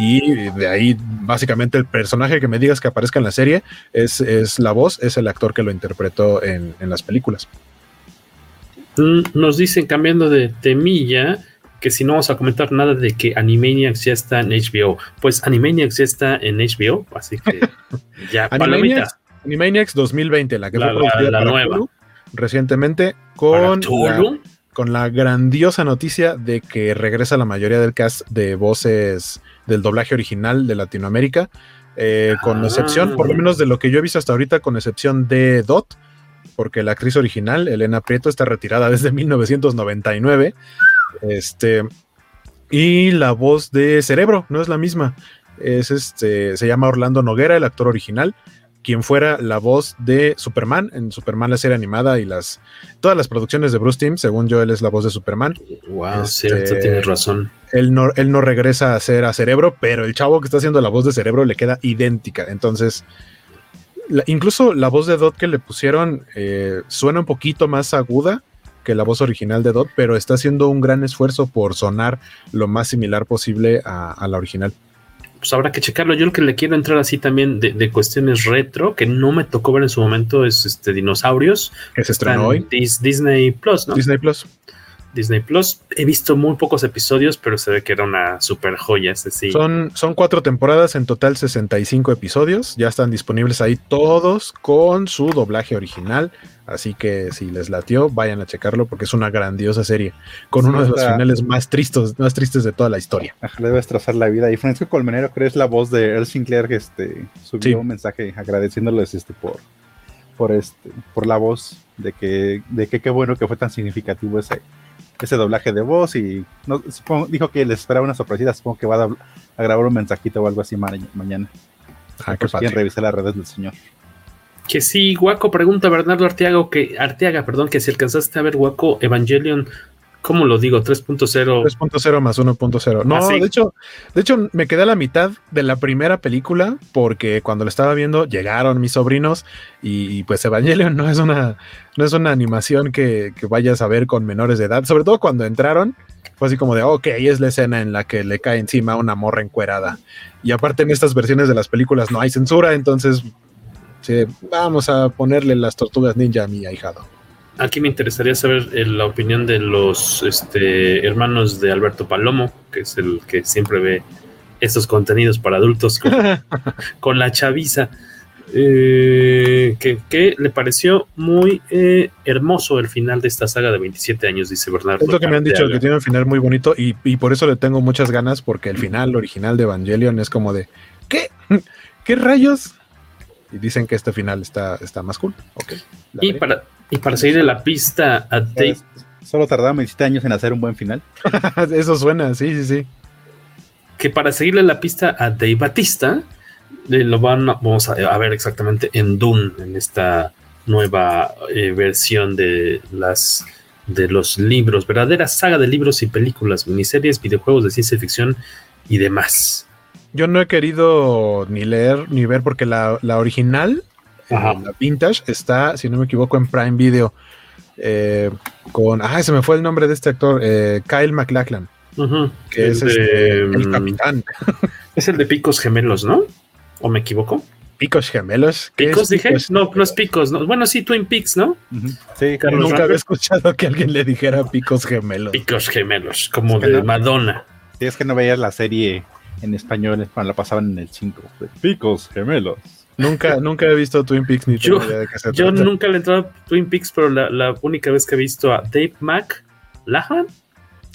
Y de ahí, básicamente, el personaje que me digas que aparezca en la serie es, es la voz, es el actor que lo interpretó en, en las películas. Nos dicen, cambiando de temilla, que si no vamos a comentar nada de que Animaniacs ya está en HBO. Pues Animaniacs ya está en HBO, así que ya Animaniacs, Animaniacs 2020, la que la, fue la, la nueva. Hulu, recientemente con la, con la grandiosa noticia de que regresa la mayoría del cast de voces del doblaje original de Latinoamérica, eh, con Ah. excepción, por lo menos de lo que yo he visto hasta ahorita, con excepción de Dot, porque la actriz original, Elena Prieto, está retirada desde 1999. Este, y la voz de Cerebro no es la misma. Es este, se llama Orlando Noguera, el actor original, quien fuera la voz de Superman en Superman, la serie animada y las todas las producciones de Bruce Timm. Según yo, él es la voz de Superman. Wow, este, cierto, tienes razón. Él no, él no regresa a ser a Cerebro, pero el chavo que está haciendo la voz de Cerebro le queda idéntica. Entonces, la, incluso la voz de Dot que le pusieron eh, suena un poquito más aguda que la voz original de Dot, pero está haciendo un gran esfuerzo por sonar lo más similar posible a, a la original. Pues habrá que checarlo. Yo lo que le quiero entrar así también de, de, cuestiones retro, que no me tocó ver en su momento, es este Dinosaurios. Que se estrenó hoy. Dis, Disney Plus, ¿no? Disney Plus. Disney Plus. He visto muy pocos episodios, pero se ve que era una super joya. Ese sí. Son, son cuatro temporadas, en total 65 episodios. Ya están disponibles ahí todos con su doblaje original. Así que si les latió, vayan a checarlo porque es una grandiosa serie. Con sí, uno de los la... finales más tristes, más tristes de toda la historia. Le debe destrozar la vida. Y Francisco Colmenero, creo es la voz de Earl Sinclair que este, subió sí. un mensaje agradeciéndoles este, por, por, este, por la voz de que, de que qué bueno que fue tan significativo ese, ese doblaje de voz y no, supongo, dijo que les esperaba una sorpresita, supongo que va a, a, grabar un mensajito o algo así ma mañana. Ah, pues quieren revisar las redes del señor. Que sí, Guaco pregunta Bernardo Arteaga, que Arteaga, perdón, que si alcanzaste a ver Guaco Evangelion, ¿cómo lo digo? 3.0 3.0 más 1.0. No, ¿Ah, sí? de hecho, de hecho me quedé a la mitad de la primera película porque cuando lo estaba viendo llegaron mis sobrinos y, y pues Evangelion no es una no es una animación que, que, vayas a ver con menores de edad, sobre todo cuando entraron fue así como de, ok, es la escena en la que le cae encima una morra encuerada. Y aparte en estas versiones de las películas no hay censura, entonces Sí, vamos a ponerle las tortugas ninja a mi ahijado. Aquí me interesaría saber eh, la opinión de los este, hermanos de Alberto Palomo, que es el que siempre ve estos contenidos para adultos con, con la chaviza. Eh, que, que, le pareció muy eh, hermoso el final de esta saga de 27 años, dice Bernardo. Es lo que me han dicho, que tiene un final muy bonito y, y, por eso le tengo muchas ganas, porque el final original de Evangelion es como de, ¿qué? ¿Qué rayos? Y dicen que este final está, está más cool. Okay, y, para, y para seguir en la pista a Dave. Solo tardaba 27 años en hacer un buen final. Eso suena, sí, sí, sí. Que para seguirle la pista a Dave Batista, eh, lo van, vamos a, a, ver exactamente en Dune, en esta nueva eh, versión de las de los libros, verdadera saga de libros y películas, miniseries, videojuegos de ciencia ficción y demás. Yo no he querido ni leer ni ver porque la, la original, eh, la vintage, está, si no me equivoco, en Prime Video. Eh, con. Ah, se me fue el nombre de este actor, eh, Kyle MacLachlan. Uh -huh. Que el es de, este, el capitán. Es el de Picos Gemelos, ¿no? ¿O me equivoco? Picos Gemelos. ¿Picos dije? Picos? No, no es Picos. No. Bueno, sí, Twin Peaks, ¿no? Uh -huh. Sí, Carlos Nunca había escuchado que alguien le dijera Picos Gemelos. Picos Gemelos, como es de no, Madonna. Sí, es que no veías la serie en español cuando la pasaban en el 5. Picos gemelos. Nunca, nunca he visto Twin Peaks ni yo, de qué se Yo nunca le he entrado a Twin Peaks, pero la, la, única vez que he visto a Dave McLachlan.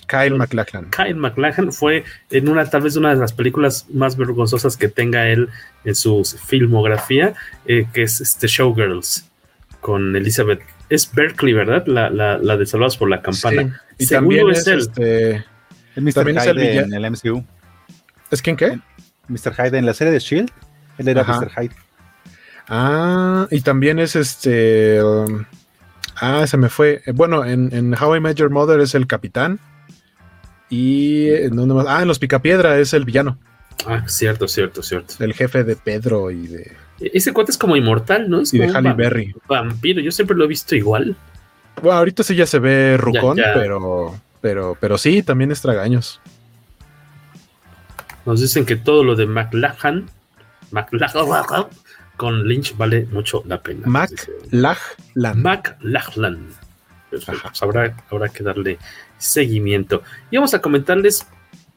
Kyle McLachlan. Kyle McLachlan fue en una, tal vez una de las películas más vergonzosas que tenga él en su filmografía, eh, que es este Showgirls, con Elizabeth. Es Berkeley, ¿verdad? La, la, la de Salvados por la Campana. Y también es, él. Este, Mr. También Hyde en el MCU. ¿Es quién qué? Mr. Hyde en la serie de Shield. Él era Mr. Hyde. Ah, y también es este. Um, ah, se me fue. Eh, bueno, en, en, How I Met Your Mother es el capitán. Y ¿en dónde más? Ah, en Los Picapiedra es el villano. Ah, cierto, cierto, cierto. El jefe de Pedro y de. E-, ese cuate es como inmortal, ¿no? Es y de Halle Berry. Vampiro, yo siempre lo he visto igual. Bueno, ahorita sí ya se ve rucón, pero. Pero, pero sí, también es tragaños. Nos dicen que todo lo de McLachlan, McLachlan con Lynch vale mucho la pena. McLachlan. McLachlan. Pues habrá, habrá que darle seguimiento. Y vamos a comentarles,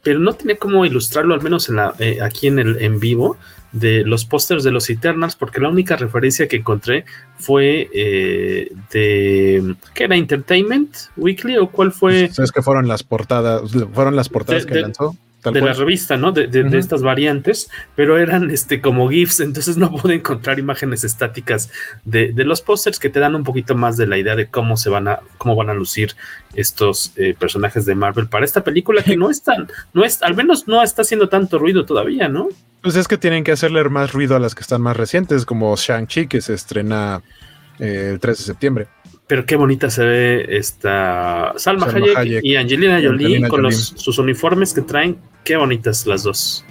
pero no tenía cómo ilustrarlo, al menos en la, eh, aquí en el en vivo, de los pósters de los Eternals, porque la única referencia que encontré fue eh, de ¿qué era? Entertainment Weekly o cuál fue? ¿Sabes que fueron las portadas? Fueron las portadas que lanzó de la revista, ¿no? De, estas variantes, pero eran este como GIFs, entonces no pude encontrar imágenes estáticas de, los pósters que te dan un poquito más de la idea de cómo se van a, cómo van a lucir estos eh, personajes de Marvel para esta película que no están, no es, al menos no está haciendo tanto ruido todavía, ¿no? Pues es que tienen que hacerle más ruido a las que están más recientes, como Shang-Chi, que se estrena eh, el 3 de septiembre. Pero qué bonita se ve esta Salma, Hayek, y Angelina Jolie con sus uniformes que traen. Qué bonitas las dos.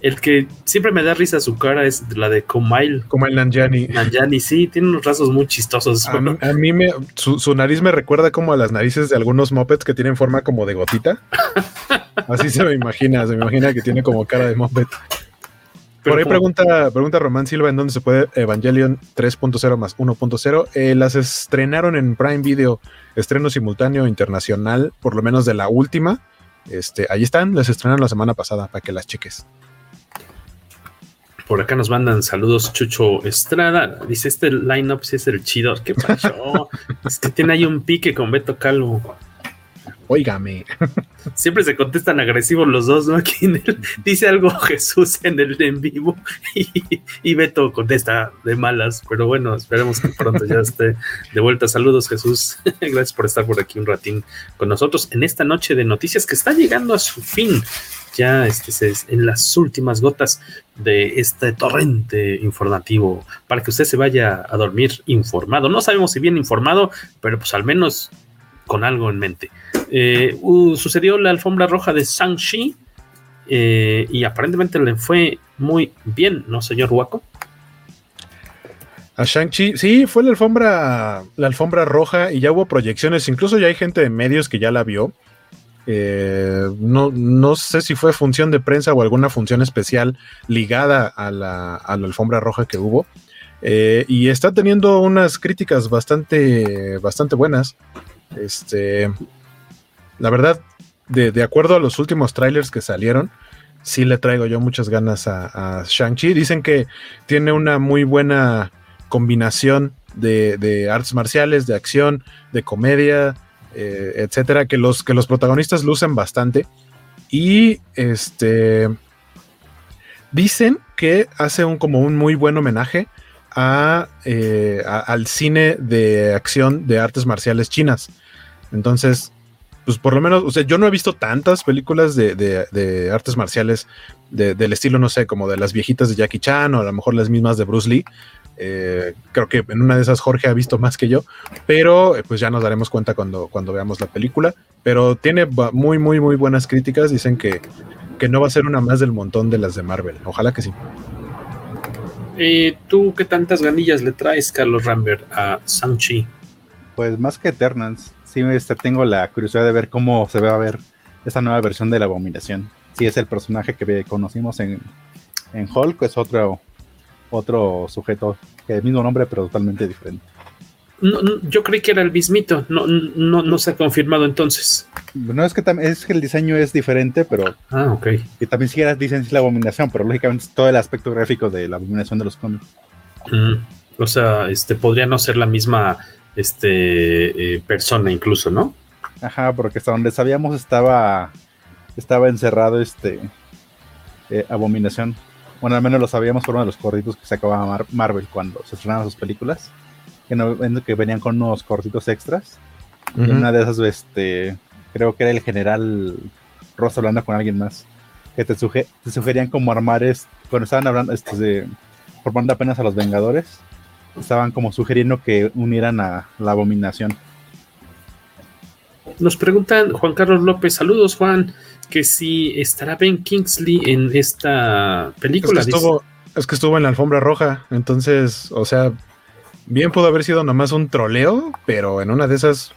El que siempre me da risa su cara es la de Kumail. Kumail Nanjiani. Nanjiani, sí, tiene unos rasgos muy chistosos. A, mí, me, su, nariz me recuerda como a las narices de algunos mopeds que tienen forma como de gotita. Así se me imagina, se me imagina que tiene como cara de moped. Por ahí pregunta, pregunta Román Silva en dónde se puede Evangelion 3.0 más 1.0. Eh, las estrenaron en Prime Video, estreno simultáneo internacional, por lo menos de la última. Este, ahí están, las estrenaron la semana pasada para que las cheques. Por acá nos mandan saludos Chucho Estrada. Dice, este line-up sí es el chido. ¿Qué pasó? es que tiene ahí un pique con Beto Calvo. Óigame. Siempre se contestan agresivos los dos, ¿no? Aquí dice algo Jesús en el en vivo y, Beto contesta de malas, pero bueno, esperemos que pronto ya esté de vuelta. Saludos Jesús, gracias por estar por aquí un ratín con nosotros en esta noche de noticias que está llegando a su fin. Ya este, en las últimas gotas de este torrente informativo para que usted se vaya a dormir informado. No sabemos si bien informado, pero pues al menos con algo en mente. Eh, sucedió la alfombra roja de Shang-Chi eh, y aparentemente le fue muy bien, ¿no, señor Waco? A Shang-Chi, sí, fue la alfombra, la alfombra roja y ya hubo proyecciones, incluso ya hay gente de medios que ya la vio. Eh, no, no sé si fue función de prensa o alguna función especial ligada a la, alfombra roja que hubo. y está teniendo unas críticas bastante, bastante buenas. Este, la verdad, de, acuerdo a los últimos trailers que salieron, sí le traigo yo muchas ganas a, Shang-Chi. Dicen que tiene una muy buena combinación de, artes marciales, de acción, de comedia, eh, etcétera, que los, que los protagonistas lucen bastante. Y este dicen que hace un como un muy buen homenaje eh, al cine de acción de artes marciales chinas. Entonces, pues por lo menos, o sea, yo no he visto tantas películas de, artes marciales del estilo, no sé, como de las viejitas de Jackie Chan o a lo mejor las mismas de Bruce Lee. Eh, creo que en una de esas Jorge ha visto más que yo, pero eh, pues ya nos daremos cuenta cuando, cuando veamos la película. Pero tiene muy, muy, muy buenas críticas. Dicen que, que no va a ser una más del montón de las de Marvel. Ojalá que sí. ¿Y ¿Tú qué tantas ganillas le traes, Carlos Rambert, a Shang-Chi? Pues más que Eternals. Sí, este, tengo la curiosidad de ver cómo se va a ver esta nueva versión de la Abominación. Si es el personaje que conocimos en, en Hulk, es otro, otro sujeto, el mismo nombre, pero totalmente diferente. Yo creí que era el mismito, no, no, no se ha confirmado entonces. No es que es que el diseño es diferente, pero. Ah, ok. Y también siquiera dicen la abominación, pero lógicamente es todo el aspecto gráfico de la abominación de los cómics. Mm, o sea, este podría no ser la misma este eh, persona incluso, ¿no? Ajá, porque hasta donde sabíamos estaba estaba encerrado este eh, abominación. Bueno, al menos lo sabíamos por uno de los corritos que sacaba Marvel cuando se estrenaban sus películas. Que, no, que venían con unos cortitos extras. Y una de esas, este, creo que era el general Ross hablando con alguien más. Que te, sugerían como armar, es, cuando estaban hablando, este, de, formando apenas a los Vengadores, estaban como sugiriendo que unieran a la abominación. Nos preguntan Juan Carlos López, saludos Juan, que si estará Ben Kingsley en esta película. Es que, estuvo, es que estuvo en la alfombra roja, entonces, o sea, bien pudo haber sido nomás un troleo, pero en una de esas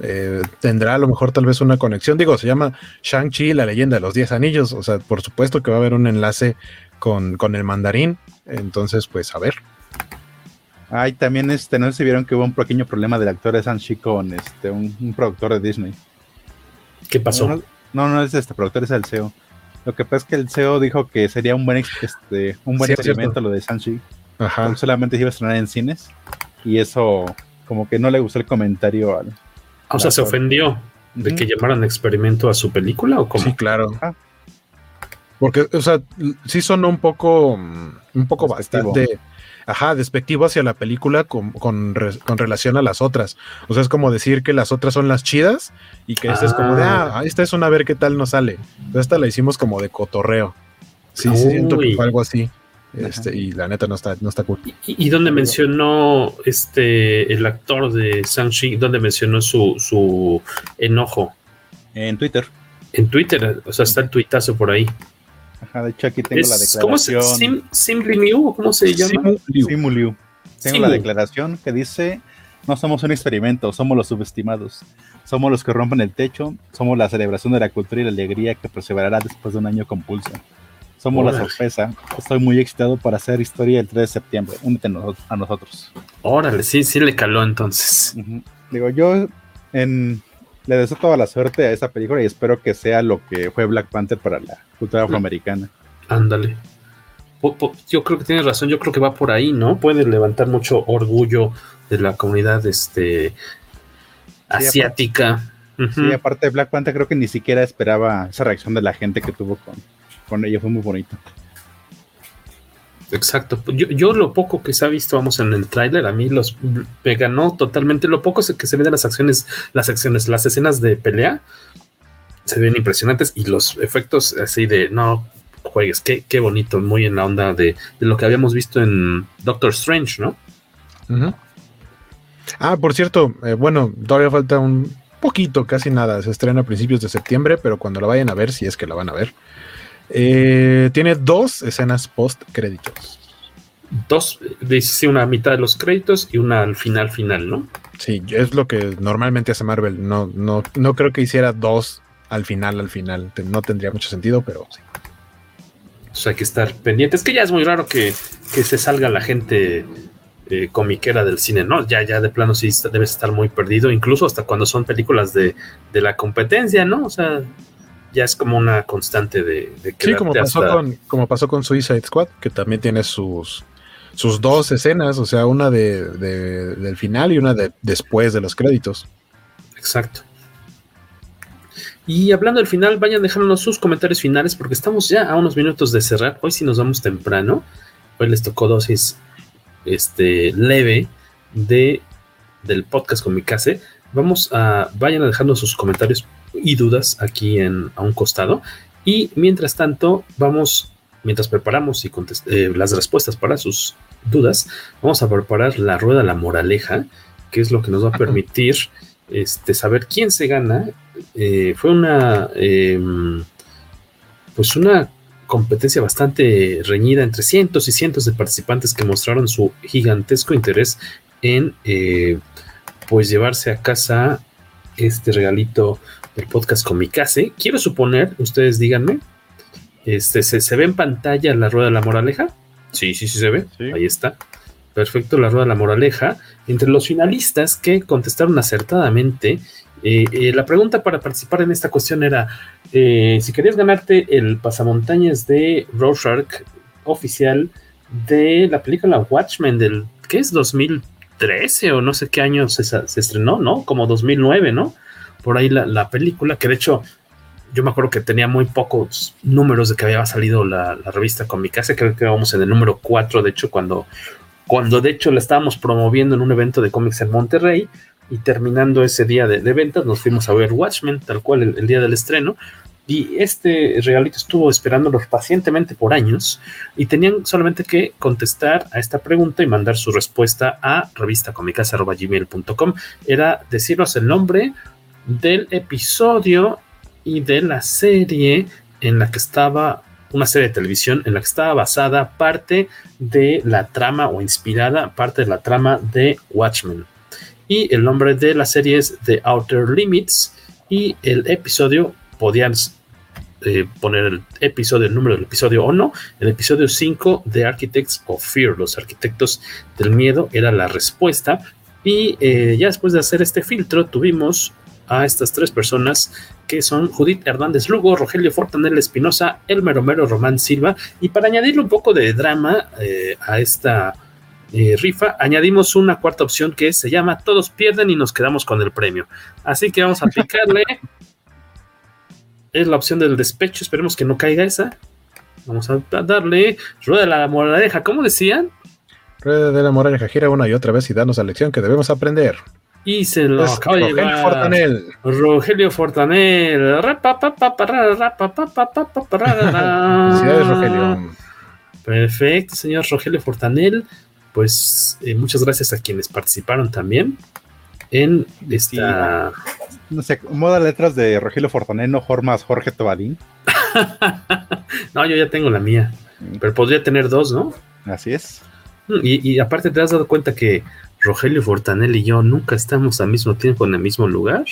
eh, tendrá a lo mejor tal vez una conexión. Digo, se llama Shang-Chi, la leyenda de los 10 anillos, o sea, por supuesto que va a haber un enlace con, con el mandarín, entonces, pues a ver. Ay, también este, no sé si vieron que hubo un pequeño problema del actor de Shang-Chi con este, un, productor de Disney. ¿Qué pasó? No, no, es este productor, es el CEO. Lo que pasa es que el CEO dijo que sería un buen, este, un buen experimento lo de Shang-Chi. Ajá. Solamente se iba a estrenar en cines. Y eso, como que no le gustó el comentario al. O sea, se ofendió de que llamaran experimento a su película o cómo? Sí, claro. Porque, o sea, sí son un poco, un poco bastante ajá, despectivo hacia la película con, relación a las otras. O sea, es como decir que las otras son las chidas y que esta es como de, ah, ah esta es una a ver qué tal nos sale. Entonces esta la hicimos como de cotorreo. Sí, sí siento que fue algo así. Este, y la neta no está, no está cool. ¿Y, dónde mencionó este el actor de Shang-Chi? ¿Dónde mencionó su, su enojo? En Twitter. En Twitter, o sea, está el tuitazo por ahí. Ajá, de hecho aquí tengo la declaración. ¿Cómo se Sim, Liu, ¿Cómo se llama? Simu Liu. Tengo la declaración que dice: No somos un experimento, somos los subestimados. Somos los que rompen el techo, somos la celebración de la cultura y la alegría que perseverará después de un año compulso. Somos la sorpresa. Estoy muy excitado para hacer historia el 3 de septiembre. Únete a nosotros. Órale, sí, sí le caló entonces. Digo, yo en le deseo toda la suerte a esa película y espero que sea lo que fue Black Panther para la cultura afroamericana. Ándale. Yo creo que tienes razón, yo creo que va por ahí, ¿no? Puede levantar mucho orgullo de la comunidad este, asiática. Sí, aparte de Black Panther creo que ni siquiera esperaba esa reacción de la gente que tuvo con, con ella, fue muy bonito. Exacto. Yo, yo, lo poco que se ha visto, vamos, en el tráiler, a mí los me ganó totalmente. Lo poco que se ve de las acciones, las acciones, las escenas de pelea, se ven impresionantes y los efectos así de, no, juegues, qué, qué bonito, muy en la onda de, lo que habíamos visto en Doctor Strange, ¿no? Ah, por cierto, eh, bueno, todavía falta un poquito, casi nada. Se estrena a principios de septiembre, pero cuando la vayan a ver, si es que la van a ver, eh, tiene dos escenas post créditos. Dos, dice una mitad de los créditos y una al final final, ¿no? Sí, es lo que normalmente hace Marvel. No, no, no creo que hiciera dos al final, al final. No tendría mucho sentido, pero sí. O sea, hay que estar pendiente. Es que ya es muy raro que, se salga la gente eh, comiquera del cine, ¿no? Ya, ya de plano sí debes estar muy perdido, incluso hasta cuando son películas de, de la competencia, ¿no? O sea, ya es como una constante de, de Sí, como pasó, con, como pasó con Suicide Squad, que también tiene sus, sus dos escenas, o sea, una de, del final y una de después de los créditos. Exacto. Y hablando del final, vayan dejándonos sus comentarios finales porque estamos ya a unos minutos de cerrar. Hoy sí nos vamos temprano. Hoy les tocó dosis este, leve de, del podcast con mi case. Vamos a, vayan dejando sus comentarios y dudas aquí en, a un costado. Y mientras tanto, vamos, mientras preparamos y eh, las respuestas para sus dudas, vamos a preparar la rueda la moraleja, que es lo que nos va a permitir este, saber quién se gana. Eh, fue una, em, pues una competencia bastante reñida entre cientos y cientos de participantes que mostraron su gigantesco interés en eh, pues llevarse a casa este regalito del podcast con mi case. Quiero suponer, ustedes díganme, este, ¿se, ve en pantalla la rueda de la moraleja? Sí, sí, sí se ve. Ahí está. Perfecto, la rueda de la moraleja. Entre los finalistas que contestaron acertadamente, eh, eh, la pregunta para participar en esta cuestión era eh, si querías ganarte el pasamontañas de Rorschach oficial de la película Watchmen del, ¿qué es? 2013 o no sé qué año se, se estrenó, ¿no? Como 2009, ¿no? Por ahí la, la, película, que de hecho yo me acuerdo que tenía muy pocos números de que había salido la, la revista con mi casa, creo que vamos en el número 4, de hecho, cuando, cuando de hecho la estábamos promoviendo en un evento de cómics en Monterrey, y terminando ese día de, de, ventas nos fuimos a ver Watchmen, tal cual el, el, día del estreno, y este regalito estuvo esperándolos pacientemente por años y tenían solamente que contestar a esta pregunta y mandar su respuesta a revistacomicasa.gmail.com. Era decirnos el nombre del episodio y de la serie en la que estaba una serie de televisión en la que estaba basada parte de la trama o inspirada parte de la trama de Watchmen. Y el nombre de la serie es The Outer Limits y el episodio podían eh, poner el episodio, el número del episodio o no. El episodio 5 de Architects of Fear, los arquitectos del miedo, era la respuesta. Y eh, ya después de hacer este filtro, tuvimos a estas tres personas que son Judith Hernández Lugo, Rogelio Fortanel Espinosa, Elmer Romero Román Silva. Y para añadirle un poco de drama eh, a esta eh, rifa, añadimos una cuarta opción que se llama Todos pierden y nos quedamos con el premio. Así que vamos a aplicarle. es la opción del despecho. Esperemos que no caiga esa. Vamos a darle rueda de la moraleja. ¿Cómo decían? Rueda de la moraleja. Gira una y otra vez y danos la lección que debemos aprender. Y se lo Es acaba de Rogelio llevar Fortanel. Rogelio Fortanel. Felicidades, Rogelio. Perfecto, señor Rogelio Fortanel. Pues eh, muchas gracias a quienes participaron también en esta. No sé, moda letras de Rogelio Fortané, no formas Jorge Tobadín. no, yo ya tengo la mía. Pero podría tener dos, ¿no? Así es. Y, y aparte, ¿te has dado cuenta que Rogelio Fortanel y yo nunca estamos al mismo tiempo en el mismo lugar?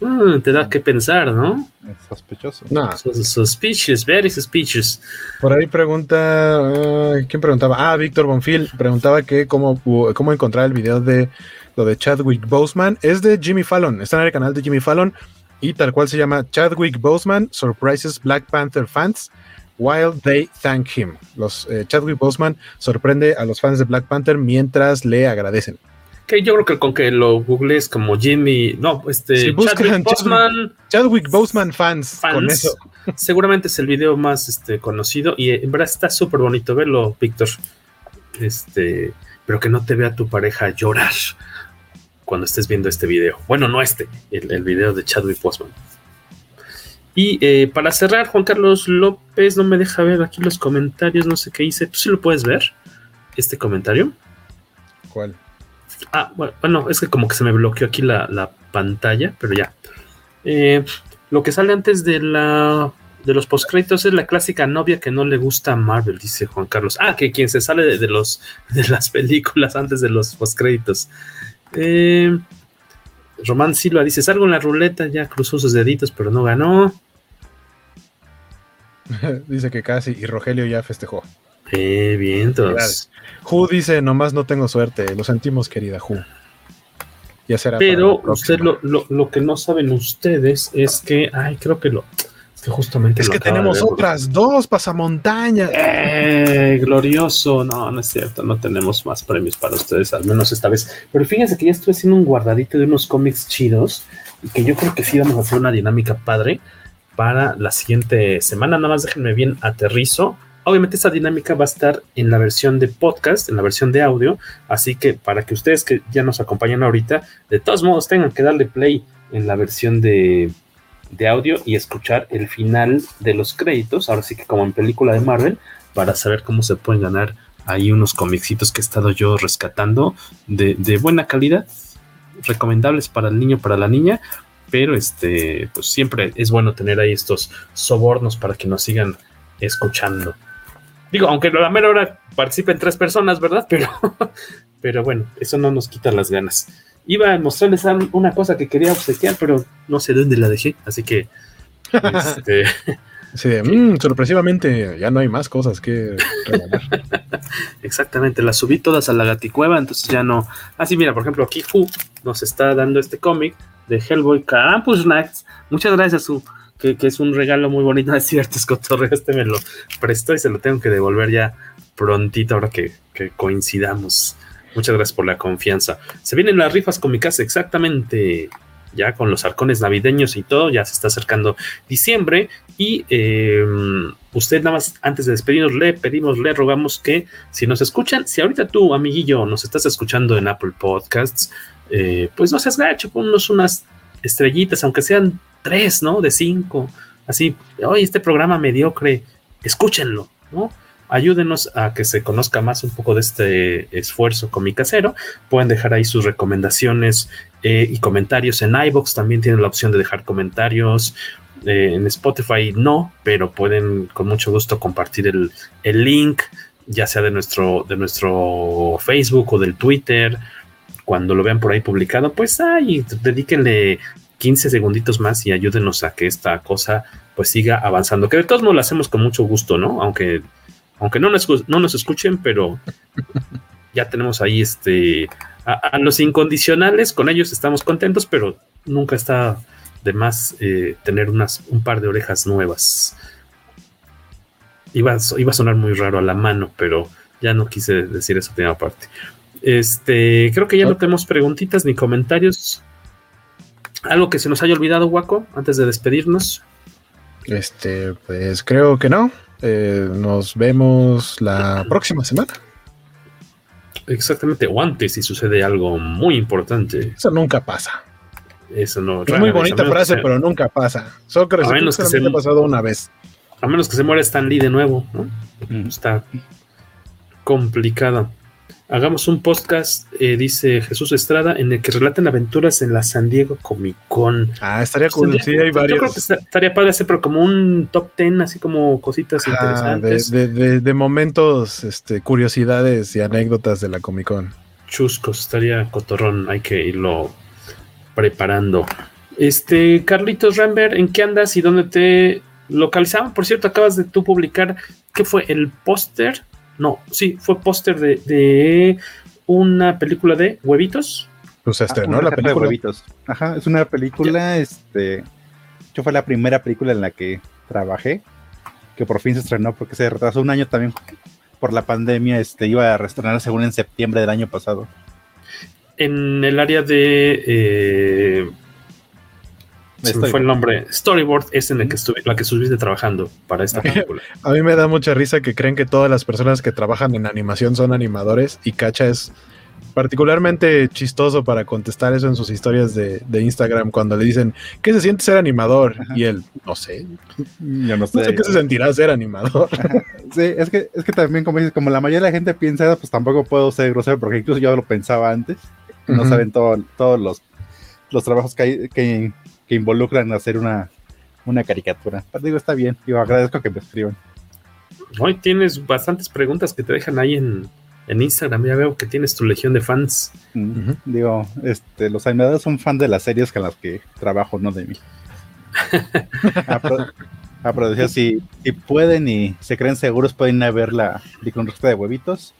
Mm, te da que pensar, ¿no? Es sospechoso. No. Sus- Suspicious, very suspicious. Por ahí pregunta, eh, ¿quién preguntaba? Ah, Víctor Bonfil preguntaba que cómo, cómo encontrar el video de lo de Chadwick Boseman. Es de Jimmy Fallon, está en el canal de Jimmy Fallon y tal cual se llama Chadwick Boseman Surprises Black Panther Fans While They Thank Him. Los eh, Chadwick Boseman sorprende a los fans de Black Panther mientras le agradecen. Que yo creo que con que lo googlees como Jimmy, no, este Si Chadwick Boseman Chadwick Boseman fans, fans, con eso. seguramente es el video más este, conocido y en verdad está súper bonito verlo, Víctor. Este, pero que no te vea tu pareja llorar cuando estés viendo este video. Bueno, no este, el, el video de Chadwick Boseman. Y eh, para cerrar, Juan Carlos López no me deja ver aquí los comentarios, no sé qué hice. ¿Tú sí lo puedes ver? Este comentario. ¿Cuál? Ah, bueno, bueno, es que como que se me bloqueó aquí la, la pantalla, pero ya. Eh, lo que sale antes de la de los postcréditos es la clásica novia que no le gusta a Marvel, dice Juan Carlos. Ah, que quien se sale de, de los de las películas antes de los postcréditos. Eh, Román Silva dice: Salgo en la ruleta, ya cruzó sus deditos, pero no ganó. dice que casi y Rogelio ya festejó. Eh. Gracias. Ju dice, nomás no tengo suerte. Lo sentimos, querida Ju. Ya será. Pero usted lo, lo, lo que no saben ustedes es que, ay, creo que lo, es que justamente Es lo que tenemos otras dos pasamontañas. Eh, glorioso. No, no es cierto. No tenemos más premios para ustedes, al menos esta vez. Pero fíjense que ya estoy haciendo un guardadito de unos cómics chidos y que yo creo que sí vamos a hacer una dinámica padre para la siguiente semana. Nada más déjenme bien aterrizo. Obviamente esta dinámica va a estar en la versión de podcast, en la versión de audio, así que para que ustedes que ya nos acompañan ahorita, de todos modos tengan que darle play en la versión de, de audio y escuchar el final de los créditos, ahora sí que como en película de Marvel, para saber cómo se pueden ganar ahí unos comicitos que he estado yo rescatando de, de buena calidad, recomendables para el niño, para la niña, pero este, pues siempre es bueno tener ahí estos sobornos para que nos sigan escuchando. Digo, aunque a la mera hora participen tres personas, ¿verdad? Pero, pero bueno, eso no nos quita las ganas. Iba a mostrarles una cosa que quería obsequiar, pero no sé dónde la dejé, así que este, Sí, mmm, sorpresivamente ya no hay más cosas que Exactamente, las subí todas a la gaticueva, entonces ya no. Así, ah, mira, por ejemplo, aquí Fu nos está dando este cómic de Hellboy Campus Nights. Muchas gracias, Su. Que, es un regalo muy bonito, es cierto, Escotorreo, este me lo prestó y se lo tengo que devolver ya prontito ahora que, que coincidamos. Muchas gracias por la confianza. Se vienen las rifas cómicas, exactamente ya con los arcones navideños y todo, ya se está acercando diciembre y em, usted nada más antes de despedirnos le pedimos, le rogamos que si nos escuchan, si ahorita tú amiguillo nos estás escuchando en Apple Podcasts, eh, pues no seas gacho, ponnos unas estrellitas, aunque sean tres, ¿no? De cinco, así, hoy este programa mediocre, escúchenlo, ¿no? Ayúdenos a que se conozca más un poco de este esfuerzo comicasero. Pueden dejar ahí sus recomendaciones eh, y comentarios en iBox. También tienen la opción de dejar comentarios. Eh, en Spotify no, pero pueden con mucho gusto compartir el, link, ya sea de nuestro, de nuestro Facebook o del Twitter. Cuando lo vean por ahí publicado, pues ahí dedíquenle 15 segunditos más y ayúdenos a que esta cosa pues siga avanzando. Que de todos modos lo hacemos con mucho gusto, ¿no? Aunque aunque no nos, no nos escuchen, pero ya tenemos ahí este a, los incondicionales, con ellos estamos contentos, pero nunca está de más eh, tener unas, un par de orejas nuevas. Iba, iba a sonar muy raro a la mano, pero ya no quise decir esa primera parte. Este, creo que ya no tenemos preguntitas ni comentarios. ¿Algo que se nos haya olvidado, Waco, antes de despedirnos? Este, pues creo que no. Eh, nos vemos la próxima semana. Exactamente, o antes si sucede algo muy importante. Eso nunca pasa. Eso no. Es muy bonita frase, pero nunca pasa. Solo que, a menos que se ha pasado una vez. A menos que se muera Stan Lee de nuevo, Está complicado. Hagamos un podcast, eh, dice Jesús Estrada, en el que relaten aventuras en la San Diego Comic Con. Ah, estaría cool. sí, hay varios. Yo creo que estaría padre hacer, pero como un top ten, así como cositas interesantes. De, momentos, este, curiosidades y anécdotas de la Comic Con. Chuscos, estaría cotorrón, hay que irlo preparando. Este, Carlitos Rambert, ¿en qué andas y dónde te localizaban? Por cierto, acabas de tú publicar, ¿qué fue? El póster no, sí, fue póster de, una película de huevitos. Pues este, ah, ¿no? La película de huevitos. Ajá, es una película, este. Yo fue la primera película en la que trabajé, que por fin se estrenó porque se retrasó un año también por la pandemia, este, iba a reestrenar según en septiembre del año pasado. En el área de eh, fue el nombre. Storyboard es en el que estuve, la que estuviste trabajando para esta película. A mí me da mucha risa que creen que todas las personas que trabajan en animación son animadores y Cacha es particularmente chistoso para contestar eso en sus historias de, Instagram cuando le dicen, ¿qué se siente ser animador? Y él, no sé. Yo no, sé qué se sentirá ser animador. Sí, es que, es que también, como dices, como la mayoría de la gente piensa, pues tampoco puedo ser grosero, porque incluso yo lo pensaba antes. No saben todos los, los trabajos que hay, que, que involucran hacer una, una caricatura. Pero digo, está bien, yo agradezco que me escriban. Hoy tienes bastantes preguntas que te dejan ahí en, Instagram. Ya veo que tienes tu legión de fans. Digo, este, los animadores son fan de las series con las que trabajo, no de mí. a, producir, si, si, pueden y se creen seguros, pueden ir a ver la de huevitos.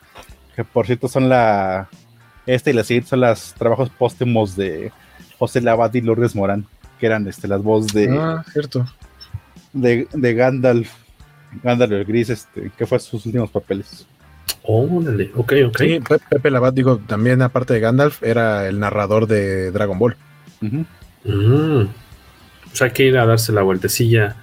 Que por cierto son la. Este y la siguiente son los trabajos póstumos de José Labat y Lourdes Morán que eran este, las voces de. Ah, cierto. De, de Gandalf, Gandalf el Gris, este, que fue sus últimos papeles. Órale, ok, ok. Sí, Pepe Labat, digo, también aparte de Gandalf, era el narrador de Dragon Ball. Mm. O sea, hay que ir a darse la vueltecilla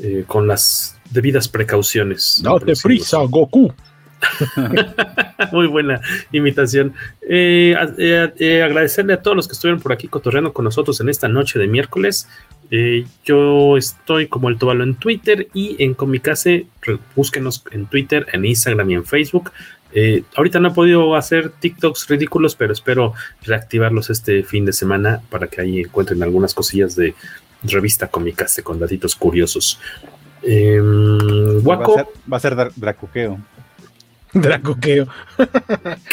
eh, con las debidas precauciones. No te prisa, Goku. Muy buena imitación. Eh, eh, eh, agradecerle a todos los que estuvieron por aquí cotorreando con nosotros en esta noche de miércoles. yo estoy como el Tobalo en Twitter y en Comicase. Búsquenos en Twitter, en Instagram y en Facebook. ahorita no he podido hacer TikToks ridículos, pero espero reactivarlos este fin de semana para que ahí encuentren algunas cosillas de revista Comicase con datitos curiosos. Em, va a ser, va a ser dracuqueo. Dracuqueo.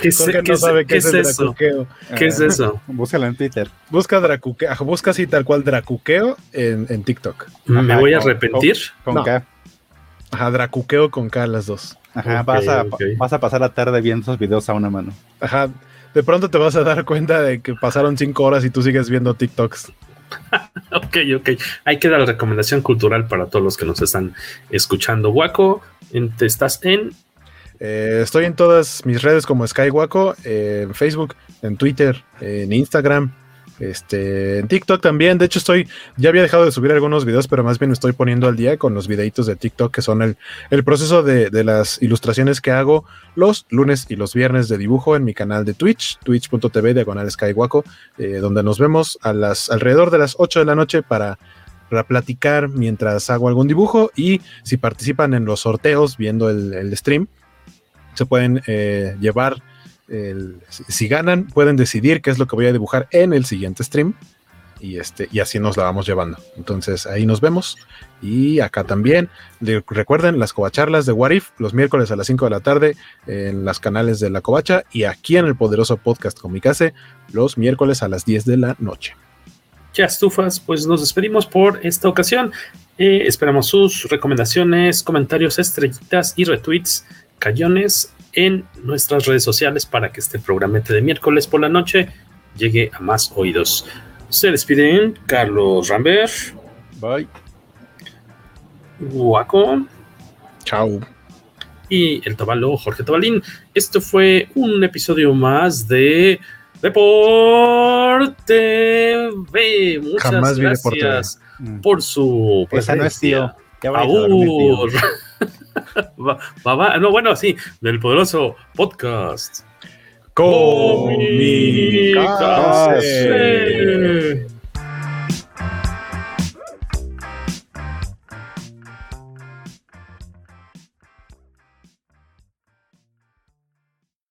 ¿Qué, es, no sabe qué, es, eso? ¿Qué es eso? Búscalo en Twitter. Busca Dracuqueo. Busca así tal cual Dracuqueo en, en TikTok. ¿Me voy a arrepentir? Con, K. Ajá, Dracuqueo con K las dos. Ajá, vas, a, vas a pasar la tarde viendo esos videos a una mano. Ajá, de pronto te vas a dar cuenta de que pasaron cinco horas y tú sigues viendo TikToks. ok, ok. Hay que dar la recomendación cultural para todos los que nos están escuchando. Waco, ¿estás en? Eh, estoy en todas mis redes como Skywaco, en Facebook, en Twitter, en Instagram, este, en TikTok también, de hecho estoy, ya había dejado de subir algunos videos, pero más bien me estoy poniendo al día con los videitos de TikTok, que son el, el proceso de, de, las ilustraciones que hago los lunes y los viernes de dibujo en mi canal de Twitch, twitch.tv diagonal skywaco, eh, donde nos vemos a las, alrededor de las 8 de la noche para, para platicar mientras hago algún dibujo y si participan en los sorteos viendo el stream, se pueden eh, llevar el, si ganan, pueden decidir qué es lo que voy a dibujar en el siguiente stream. Y, este, y así nos la vamos llevando. Entonces ahí nos vemos. Y acá también. Recuerden las covacharlas de Warif los miércoles a las 5 de la tarde en las canales de la covacha. Y aquí en el poderoso podcast Comicase los miércoles a las 10 de la noche. Ya estufas, pues nos despedimos por esta ocasión. Eh, esperamos sus recomendaciones, comentarios, estrellitas y retweets, cayones en nuestras redes sociales para que este programete de miércoles por la noche llegue a más oídos. Se despiden Carlos Rambert. Bye. Guaco. Chao. Y el tabalo Jorge Tabalín. Esto fue un episodio más de Deporte B. Muchas Jamás gracias por su presencia. no es tío. no, bueno, sí, del poderoso podcast. Comicase.